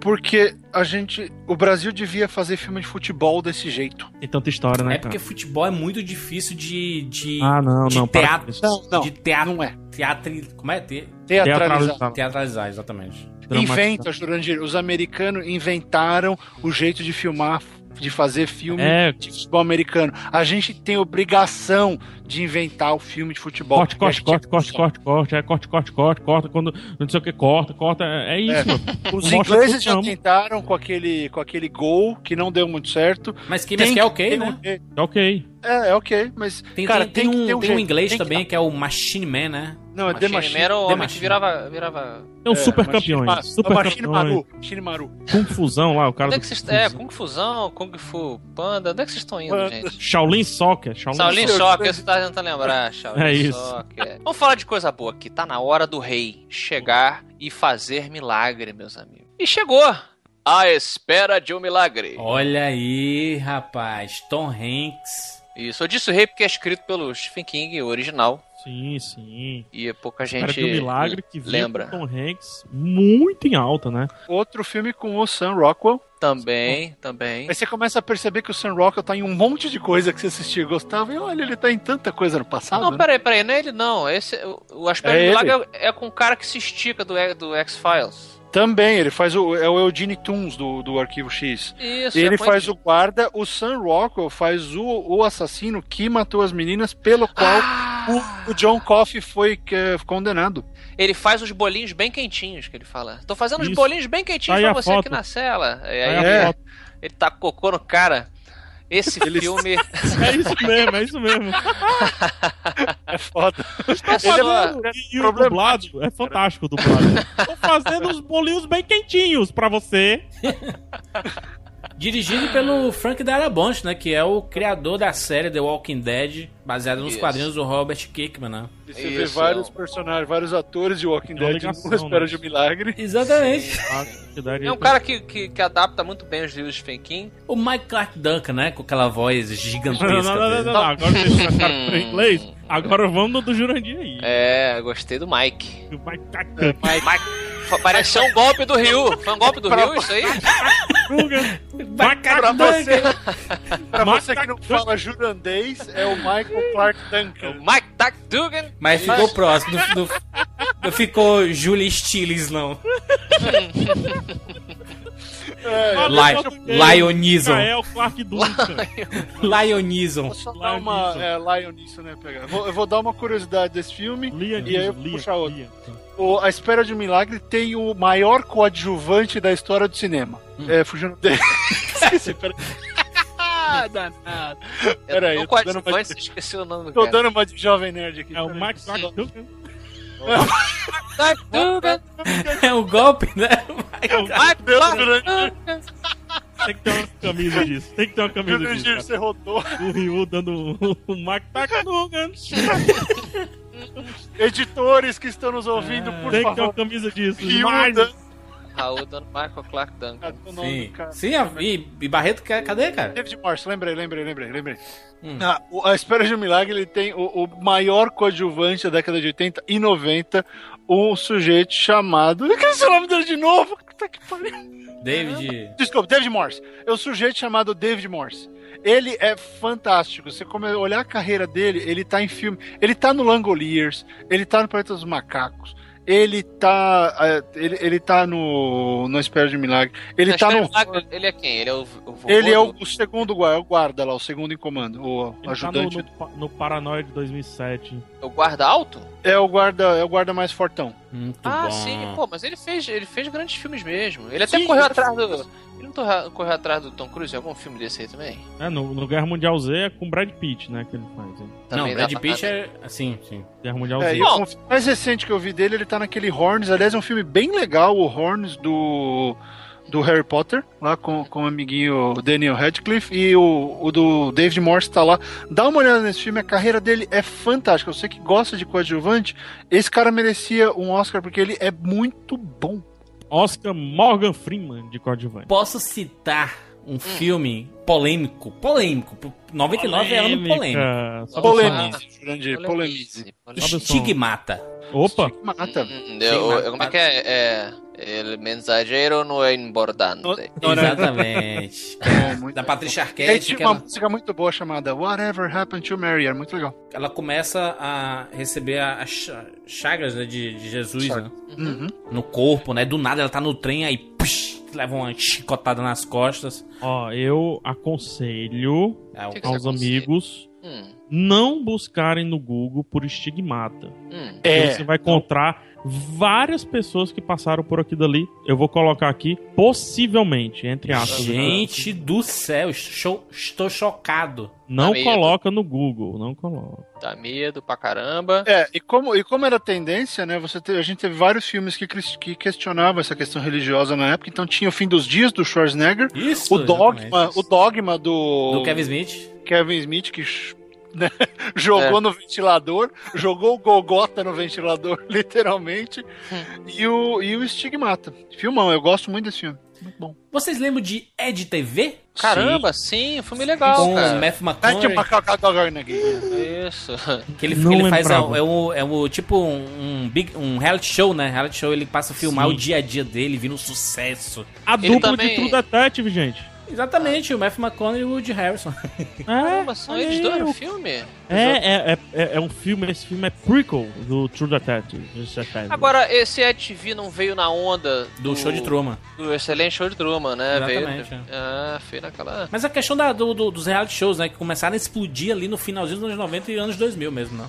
Porque a gente. O Brasil devia fazer filme de futebol desse jeito. Tem tanta história, né, É porque futebol é muito difícil de. de Ah, não, de não, teatro. Não, não, de teatro. não é. Teatro. Como é? Te, Teatralizar. teatralizar, exatamente. Inventa, Jurandir. Os americanos inventaram o jeito de filmar, de fazer filme É. de futebol americano. A gente tem obrigação de inventar o filme de futebol. Corte, corte, corte, é corte, corte, corte, é corte, corte, corte, corta, quando não sei o que, corta, corta, é, é isso. mano. Os Mostra ingleses já tentaram com aquele, com aquele gol que não deu muito certo. Mas que, Tem mas que é que ok, né? um- É ok. É, é ok, mas. Tem, cara, tem, tem que um, um tem um inglês tem que também dar- que é o Machine Man, né? Não, é The Machine era o The homem que virava. virava... Tem um super campeões. Ma- Super Machine campeões. Maru. Machine Maru. Kung Fusão lá, o cara Onde é que vocês. Kung É, Fu. Kung Fusão, Kung Fu Panda. Onde é que vocês estão indo, Panda. gente? Shaolin Soccer. Shaolin, Shaolin Soccer. Soccer, você tá tentando lembrar. Shaolin É isso. Soccer. Vamos falar de coisa boa aqui. Tá na hora do rei chegar e fazer milagre, meus amigos. E chegou! À espera de um milagre. Olha aí, rapaz. Tom Hanks. Isso, eu disse o rei porque é escrito pelo Stephen King, o original. Sim, sim. E pouca Cara, gente de um milagre que lembra. com Tom Hanks muito em alta, né? Outro filme com o Sam Rockwell. Também, também. Aí você começa a perceber que o Sam Rockwell tá em um monte de coisa que você assistia e gostava. E olha, ele tá em tanta coisa no passado. Não, né? peraí, peraí, não é ele não. Esse, o, Aspecto É do Milagre é, é com o cara que se estica do, do X-Files. Também, ele faz o. É o Eugene Toons do, do Arquivo X. Isso, E ele é faz o guarda, o Sam Rockwell faz o, o assassino que matou as meninas, pelo qual Ah! o, o John Coffey foi é, condenado. Ele faz os bolinhos bem quentinhos, que ele fala. Tô fazendo os Isso. bolinhos bem quentinhos Tá aí pra a você foto. aqui na cela. E aí Aí É. ele tá com cocô no cara. Esse filme. É isso mesmo, é isso mesmo. É foda. É só- fazendo. E o dublado é fantástico o dublado. Tô fazendo os bolinhos bem quentinhos pra você. Dirigido pelo Frank Darabont, né? Que é o criador da série The Walking Dead, baseada nos Isso. quadrinhos do Robert Kirkman, né? E você vê Isso. vários personagens, vários atores de Walking É uma Dead ligação, numa espera né? de um milagre. Exatamente. É um cara que, que, que adapta muito bem os livros de Stephen King. O Mike Clark Duncan, né? Com aquela voz gigantesca. Não, não, não, não, dele. não, não. Agora cara em inglês. Agora vamos no do Jurandir aí. É, gostei do Mike. Vai tá Mike. Pareceu um golpe do Rio. Foi um golpe do Rio isso aí? Vai Pra você, pra você que não fala jurandês, é o Michael Clark Duncan. Mike Tack Dugan. Mas ficou próximo. Não, não- não ficou Julie Stiles, não. É, Li- Lionism. Clark Duncan. Lionism. Vou só dar uma. É, Lion nisso, né? Pegar. Vou- eu vou dar uma curiosidade desse filme. E aí eu vou puxar outro. O A Espera de um Milagre tem o maior coadjuvante da história do cinema. É, fugindo dele. Esqueci, peraí. Ah, danado. Peraí, Eu tô tô dando uma, esqueci o nome do tô cara. dando uma de jovem nerd aqui. É o Dugan. É um golpe, né? É o Duncan. Tem que ter uma camisa disso. Tem que ter uma camisa disso. Cara. você rodou. O Ryu dando o Mike Clark Duncan. Editores que estão nos ouvindo, por Tem que ter uma favor. camisa disso. Raul dando Michael Clark Duncan. Nome Sim. Sim, a- e, e Barreto, ca- cadê, cara? David Morse, lembrei, lembrei, lembrei, lembrei. Hum. Ah, a Espera de um Milagre ele tem o, o maior coadjuvante da década de 80 e 90, um sujeito chamado. Eu esqueci o nome dele de novo. Puta que pariu. David. Desculpa, David Morse. É um sujeito chamado David Morse. Ele é fantástico. Você come olhar a carreira dele, ele tá em filme. Ele tá no Langoliers, ele tá no Planeta dos Macacos. Ele tá. eh, Ele, ele tá no. No Espera de Milagre. Ele Na tá no. Milagre, Ele é quem? Ele é o, o vovô Ele é o, do- o segundo guarda, é o guarda lá, o segundo em comando, o Ele tá no, ajudante. no, pa- no Paranoia de 2007. o guarda alto? É o guarda, é o guarda mais fortão. Muito ah, bom. sim, pô, mas ele fez, ele fez grandes filmes mesmo. Ele até Sim, correu ele atrás do. Ele não correu atrás do Tom Cruise em algum filme desse aí também? É, no, no Guerra Mundial Z é com Brad Pitt, né? Que ele faz. hein? Não, Brad Pitt é. Assim, sim. Guerra Mundial É, Z. e o filme mais recente que eu vi dele, ele tá naquele Horns. Aliás, é um filme bem legal, o Horns do, do Harry Potter, lá com, com o amiguinho Daniel Radcliffe. E o, o do David Morse tá lá. Dá uma olhada nesse filme, a carreira dele é fantástica. Você que gosta de coadjuvante, esse cara merecia um Oscar porque ele é muito bom. Oscar Morgan Freeman de coadjuvante. Posso citar um filme polêmico? Polêmico. 99 é ano polêmico. Polêmica. Sobe o Polemize, Jurandir, polemize. Polemize. Opa! Mata. Hum, eu- eu- como é que é? É, El mensageiro no é importante. Exatamente. É, da Patrícia Arquette, que uma ela, música muito boa chamada Whatever Happened to Mary, era muito legal. ela começa a receber as cha- chagas né, de, de Jesus né, Uhum. no corpo, né? Do nada ela tá no trem, aí psh, leva uma chicotada nas costas. Ó, eu aconselho É, Que que aos amigos Hum, não buscarem no Google por estigmata. hum. Porque Você vai encontrar várias pessoas que passaram por aqui dali. Eu vou colocar aqui, possivelmente, entre aspas. Gente do céu, estou, estou chocado. Não Tá medo. coloca no Google, não coloca. Dá medo pra caramba. É, e como, e como era tendência, né? Você te- a gente teve vários filmes que, que questionavam essa questão religiosa na época. Então tinha o Fim dos Dias do Schwarzenegger, Isso, o dogma, o dogma do, Do Kevin Smith. Kevin Smith que né, jogou É. no ventilador, jogou o gogota no ventilador, literalmente, e o e o Estigmata. Filmão, eu gosto muito desse filme. Muito bom. Vocês lembram de Ed TV? Caramba, sim, um filme legal, Com cara. Matthew Thank you, McConaughey. McConaughey. Isso. Que ele, ele faz é, lembrava. é o, é o tipo um, um big, um reality show, né? Reality show ele passa a filmar Sim. o dia a dia dele, vira um sucesso. A Ele dupla também- de True Detective, gente. Exatamente, o Matthew McConaughey e o Woody Harrison. Caramba, são eles dois no filme? É, é, é, é, é um filme, esse filme é prequel do True Detective. Agora, esse EdTV não veio na onda Do show de Truman. Do excelente show de Truman, né? Exatamente, Veio, é. ah, veio naquela... Mas a questão da- do- do- dos reality shows, né? Que começaram a explodir ali no finalzinho dos anos 90 e anos 2000 mesmo, né?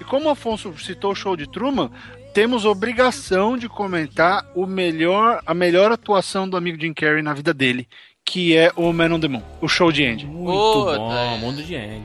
E como o Afonso citou o show de Truman, temos obrigação de comentar o melhor, a melhor atuação do amigo Jim Carrey na vida dele, que é o Man on the Moon, o show de Andy. Muito Puta, bom, é. Mundo de Andy.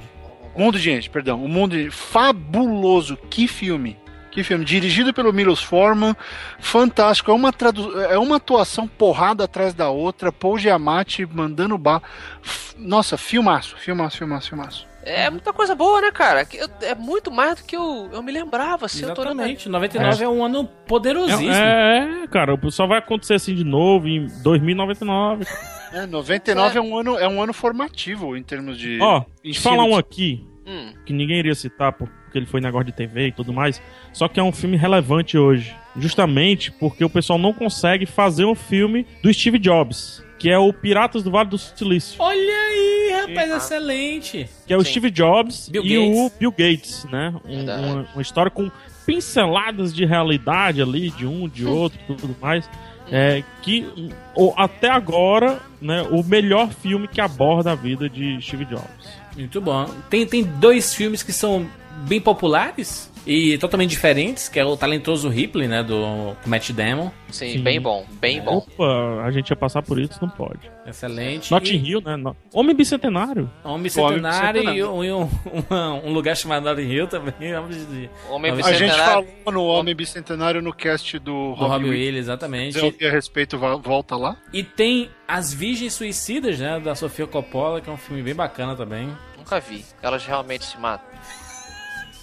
Mundo de Andy, perdão. O Mundo de Fabuloso. Que filme. Que filme. Dirigido pelo Milos Forman. Fantástico. É uma, tradu... é uma atuação porrada atrás da outra. Paul Giamatti mandando bar. F- Nossa, filmaço. Filmaço, filmaço, filmaço. É muita coisa boa, né, cara? É muito mais do que eu, eu me lembrava, assim. Eu tô lembrando. Exatamente. 99 é. um ano poderosíssimo. É, é, cara, só vai acontecer assim de novo em 2099. É, 99 é. um ano, é um ano formativo em termos de. Ó, deixa eu ensino falar um aqui, Hum, que ninguém iria citar porque ele foi negócio de TV e tudo mais, só que é um filme relevante hoje. Justamente porque o pessoal não consegue fazer um filme do Steve Jobs, que é o Piratas do Vale do Silício. Olha aí, rapaz, excelente. Que é o Sim. Steve Jobs Bill e Gates. o Bill Gates, né? Um- Verdade. uma, uma história com pinceladas de realidade ali, de um, de outro, tudo mais. É, que o- até agora, né, o melhor filme que aborda a vida de Steve Jobs. Muito bom. Tem, tem dois filmes que são bem populares e totalmente diferentes, que é o talentoso Ripley, né, do Matt Damon. sim, Sim. bem bom, bem bom. Opa, a gente ia passar por isso, não pode. Excelente. Notting E Hill, né? Homem Bicentenário. Homem Centenário e, Bicentenário. um, e um, uma- um lugar chamado Notting Hill também. Homem de- Homem Homem A gente Bicentenário. falou no Homem Bicentenário no cast do do Robbie Williams. Williams, exatamente. ouvir a respeito, volta lá. E tem As Virgens Suicidas, né, da Sofia Coppola, que é um filme bem bacana também. Nunca vi. Elas realmente se matam.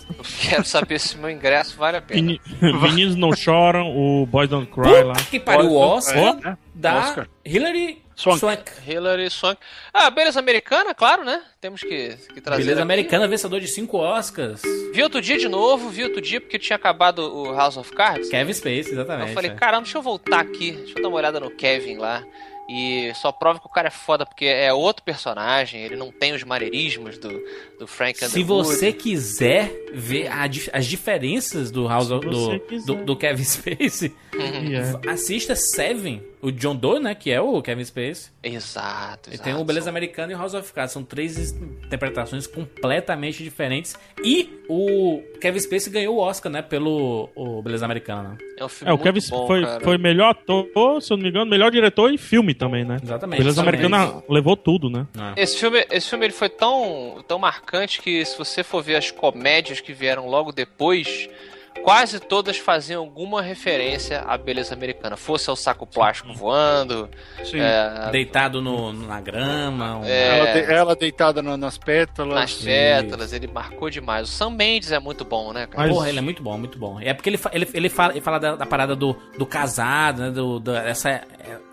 Eu quero saber se meu ingresso vale a pena. Meni- Meninos não choram, o Boys Don't Cry lá. Que pariu o Oscar É, da Oscar. Hillary Swank. Swank. Hilary Swank. Ah, beleza americana, claro, né? Temos que, que trazer. Beleza aqui. americana, vencedor de cinco Oscars. Vi outro dia de novo, vi outro dia porque tinha acabado o House of Cards. Kevin Spacey, exatamente. Eu falei, é. caramba, deixa eu voltar aqui, deixa eu dar uma olhada no Kevin lá. E só prova que o cara é foda, porque é outro personagem, ele não tem os maneirismos do, do Frank Se Underwood. você quiser ver a as diferenças do House do, do, do Kevin Spacey, E é. assista Seven, o John Doe, né, que é o Kevin Spacey. Exato, E exato. tem o Beleza Americana e o House of Cards. São três interpretações completamente diferentes. E o Kevin Spacey ganhou o Oscar, né? Pelo o Beleza Americana, né? É um filme É, o muito Kevin bom, foi, cara. foi melhor ator, se eu não me engano, melhor diretor e filme também, né? Exatamente. Beleza Exatamente. Americana levou tudo, né? Esse filme, esse filme ele foi tão, tão marcante que se você for ver as comédias que vieram logo depois, quase todas faziam alguma referência à beleza americana. Fosse ao saco plástico voando, Sim. é, Deitado no, na grama. um- É. Ela, de- ela deitada na- nas pétalas. nas pétalas, ele marcou demais. O Sam Mendes é muito bom, né, cara? Mas- Porra, ele é muito bom, muito bom. É porque ele, ele, ele, fala, ele fala da, da parada do, do casado, né? Do, da- essa é,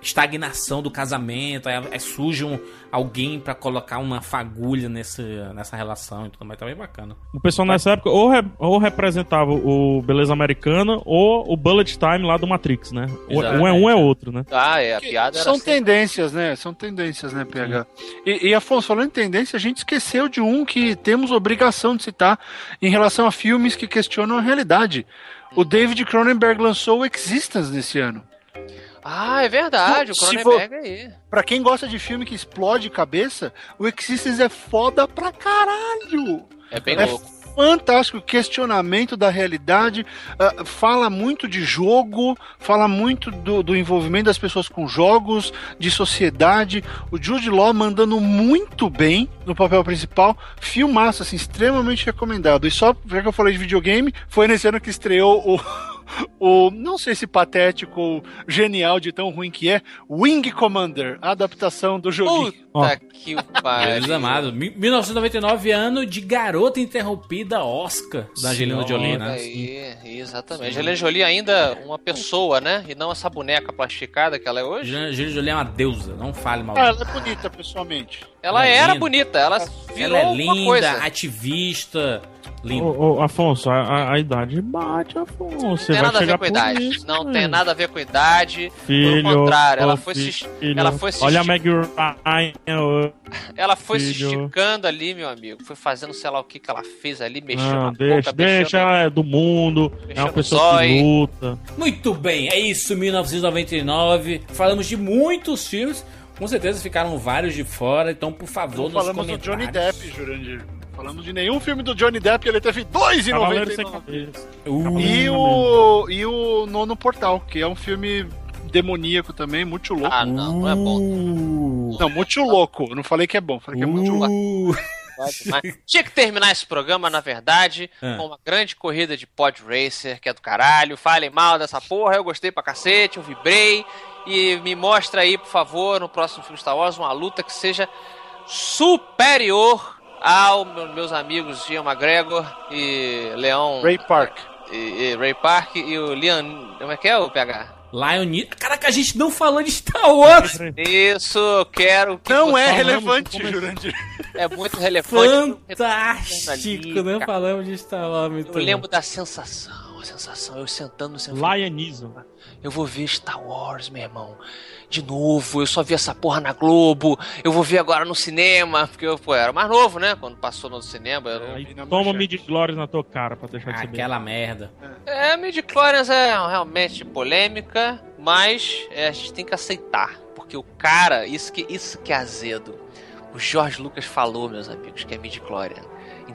estagnação do casamento. Aí, aí surge um, alguém pra colocar uma fagulha nesse, nessa relação e tudo mais. Tá bem bacana. O pessoal nessa época ou, re- ou representava o o Beleza Americana ou o Bullet Time lá do Matrix, né? Um é- um é um é outro, né? Ah, é, a piada era São assim. tendências, né? São tendências, né, PH? E, e, Afonso, falando em tendência, a gente esqueceu de um que temos obrigação de citar em relação a filmes que questionam a realidade. O David Cronenberg lançou o Existence nesse ano. Ah, é verdade, o Se Cronenberg aí. Pra quem gosta de filme que explode cabeça, o Existence é foda pra caralho. É bem É louco. Fantástico questionamento da realidade. ah, fala muito de jogo, fala muito do, do envolvimento das pessoas com jogos, de sociedade. O Jude Law mandando muito bem no papel principal. Filmaço, assim, extremamente recomendado. E só, já que eu falei de videogame, foi nesse ano que estreou o. O, não sei se patético ou genial de tão ruim que é, Wing Commander, a adaptação do joguinho. Puta que Jesus pariu. amado. Mi- 1999, ano de Garota Interrompida Oscar da Angelina Jolie, né? Aí, exatamente. Angelina Jolie ainda uma pessoa, né? E não essa boneca plastificada que ela é hoje. Angelina Jolie é uma deusa, não fale mal Ah, ela é bonita pessoalmente. Ela Ela é era linda. bonita, ela virou Ela é linda, coisa. ativista, linda. Ô, ô, Afonso, a, a- a idade bate, Afonso. Você Não tem vai nada a ver com por idade. isso, não né? tem nada a ver com idade. Filho, Pelo contrário, ela foi se, filho. ela foi se Olha a esti- Meg Ryan. ela foi se filho. esticando ali, meu amigo. Foi fazendo sei lá o que que ela fez ali, mexeu Não, na deixa, boca, deixa, mexeu ela é do mundo. É uma pessoa que zóio. luta. Muito bem, é isso, 1999. Falamos de muitos filmes. Com certeza ficaram vários de fora, então por favor, Não nos falamos do Johnny comentários. Depp, Jurandir. Falamos de nenhum filme do Johnny Depp, ele teve dois em Cavaleiro sem 99. cabeça. Uh, E o, e o Nono Portal, que é um filme demoníaco também, muito louco. Ah, não, não é bom. Uh, Não, muito louco. Eu não falei que é bom, falei que é muito louco. uh. Mas tinha que terminar esse programa, na verdade, Ah. com uma grande corrida de pod racer, que é do caralho. Falem mal dessa porra, eu gostei pra cacete, eu vibrei. E me mostra aí, por favor, no próximo filme Star Wars, uma luta que seja superior ao meu- meus amigos Ian McGregor e Leão. Ray Park. E, e Ray Park e o Leon. Como é que é o PH? Lion... Caraca, a gente não falou de Star Wars! Isso, quero que Não é relevante, como é- Jurandir. É muito relevante. Fantástico! Não falamos de Star Wars. muito Eu lembro da sensação, a sensação, eu sentando no seu Lianism. Eu vou ver Star Wars, meu irmão. De novo, eu só vi essa porra na Globo. Eu vou ver agora no cinema. Porque eu pô, era mais novo, né? Quando passou no cinema. Eu não... Aí toma manchete. mid glórias na tua cara pra deixar de ser bem. Aquela merda. É, Midichlorians é realmente polêmica, mas é, a gente tem que aceitar. Porque o cara, isso que, isso que é azedo. O George Lucas falou, meus amigos, que é Midichlorian.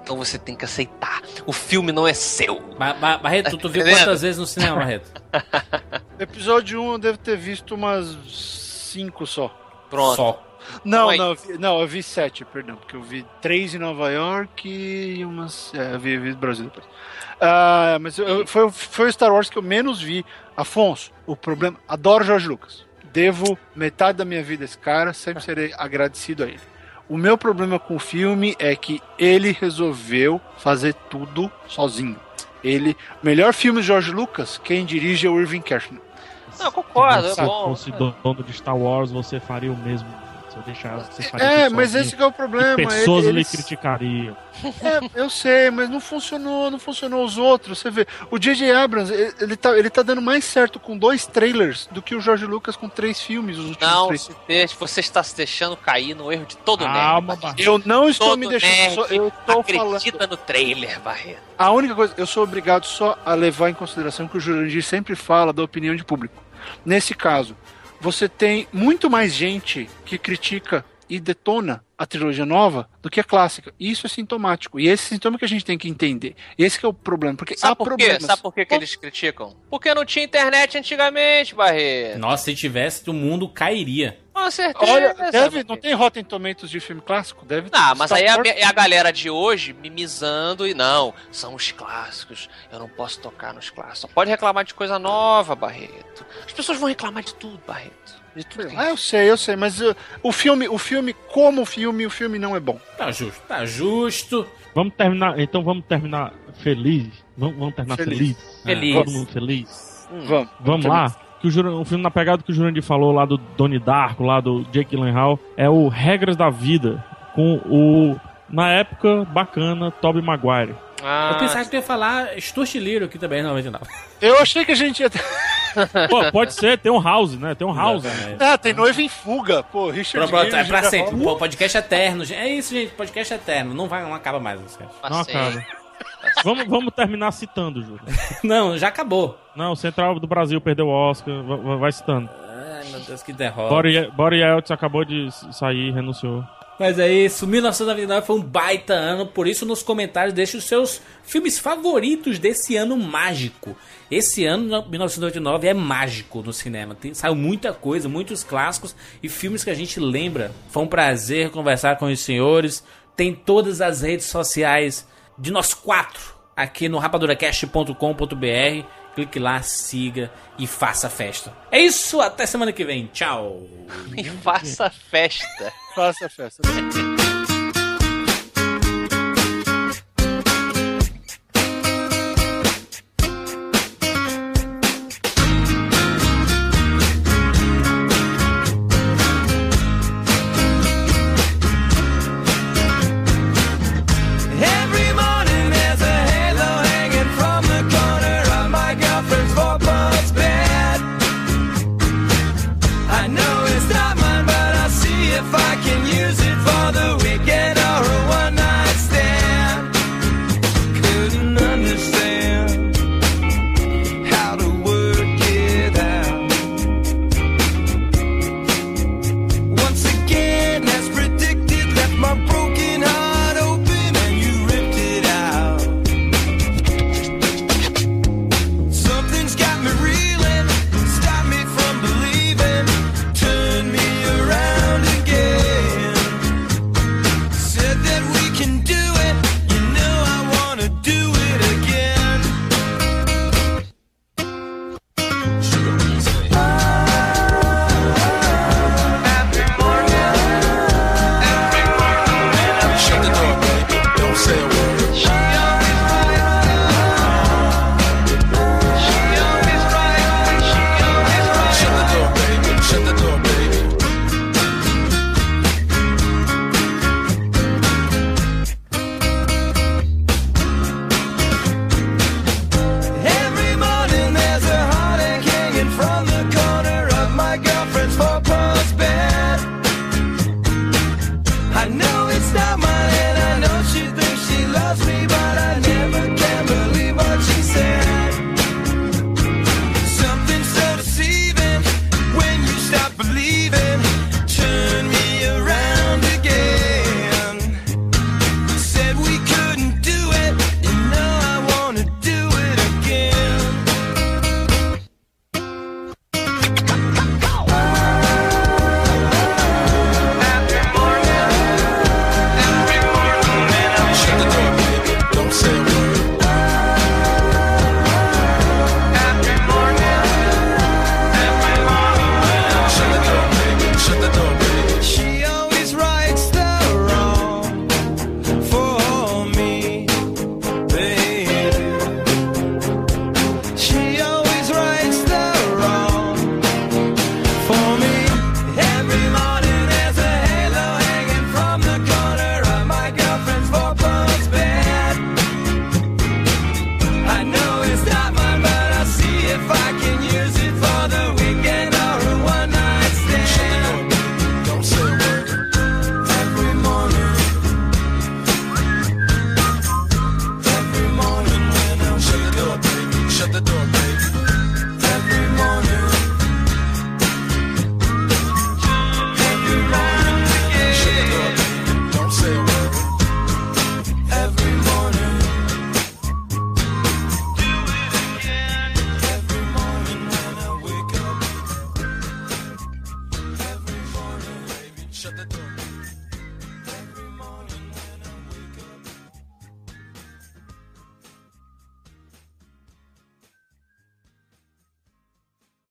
Então você tem que aceitar. O filme não é seu. Ba- Ba- Barreto, tu, tu viu Entendendo? quantas vezes no cinema, Barreto? Episódio 1 eu devo ter visto umas cinco só. Pronto. Só. Não, Oi. não, eu vi, não, eu vi sete, perdão, porque eu vi três em Nova York e umas. É, eu vi, eu vi no Brasil depois. Ah, mas eu- eu- foi, foi o Star Wars que eu menos vi. Afonso, o problema. Adoro George Lucas. Devo metade da minha vida a esse cara, sempre serei agradecido a ele. O meu problema com o filme é que ele resolveu fazer tudo sozinho. Ele. Melhor filme de George Lucas, quem dirige é o Irving Kershner. Não, concordo, Se é você bom. fosse dono de Star Wars, você faria o mesmo. Se eu faria É, mas sozinho. esse que é o E problema. pessoas ele- lhe eles- criticariam. É, eu sei, mas não funcionou, não funcionou os outros. Você vê, o J.J. Abrams, ele, ele tá, ele tá dando mais certo com dois trailers do que o Jorge Lucas com três filmes, os últimos Não, três. se deixe, você está se deixando cair no erro de todo Calma, nerd. Barreto. Eu não estou Todo me deixando, nerd só- eu tô acredita falando. no trailer, Barreto. A única coisa, eu sou obrigado só a levar em consideração que o Jurandir sempre fala da opinião de público. Nesse caso, você tem muito mais gente que critica e detona a trilogia nova do que a clássica. E isso é sintomático. E esse sintoma que a gente tem que entender. Esse que é o problema. Porque Sabe há por quê? problemas. Sabe por quê que eles criticam? Porque não tinha internet antigamente, Barreto. Nossa, se tivesse, o mundo cairia. Com certeza. Olha, deve, não tem Rotten Tomatoes de filme clássico? Deve Ah, mas Star aí é Wars- é a galera de hoje mimizando e não, são os clássicos, eu não posso tocar nos clássicos. Só pode reclamar de coisa nova, Barreto. As pessoas vão reclamar de tudo, Barreto. De tudo que Ah, eu sei, eu sei, mas uh, o filme, o filme, como filme, o filme não é bom. Tá justo, tá justo. Vamos terminar, então vamos terminar feliz. Vamos, vamos terminar Feliz. feliz. Feliz. Todo mundo feliz. Vamos. Vamos lá. Que o, Jura- o filme na pegada que o Jurandir falou lá do Donnie Darko, lá do Jake Gyllenhaal, é o Regras da Vida, com o, na época, bacana, Tobey Maguire. Ah, Eu pensava que tu ia falar Little aqui também, não, 99. Eu achei que a gente ia. Pô, pode ser, tem um house, né? Tem um house. Exatamente. Ah, tem noiva em fuga. Pô, Richard Pronto, é pra sempre. Pô, podcast eterno. gente. É isso, gente. Podcast eterno. Não, vai, não acaba mais. Não acaba. Vamos, vamos terminar citando, Júlio. Não, já acabou. Não, o Central do Brasil perdeu o Oscar, va- va- vai citando. Ai, meu Deus, que derrota. Bori Bori Eltz acabou de sair, renunciou. Mas é isso, 1999 foi um baita ano, por isso nos comentários deixe os seus filmes favoritos desse ano mágico. Esse ano, 1999, é mágico no cinema. Tem, saiu muita coisa, muitos clássicos e filmes que a gente lembra. Foi um prazer conversar com os senhores. Tem todas as redes sociais de nós quatro aqui no rapaduracast.com.br. Clique lá, siga e faça festa. É isso, até semana que vem. Tchau. E faça festa. Faça a festa.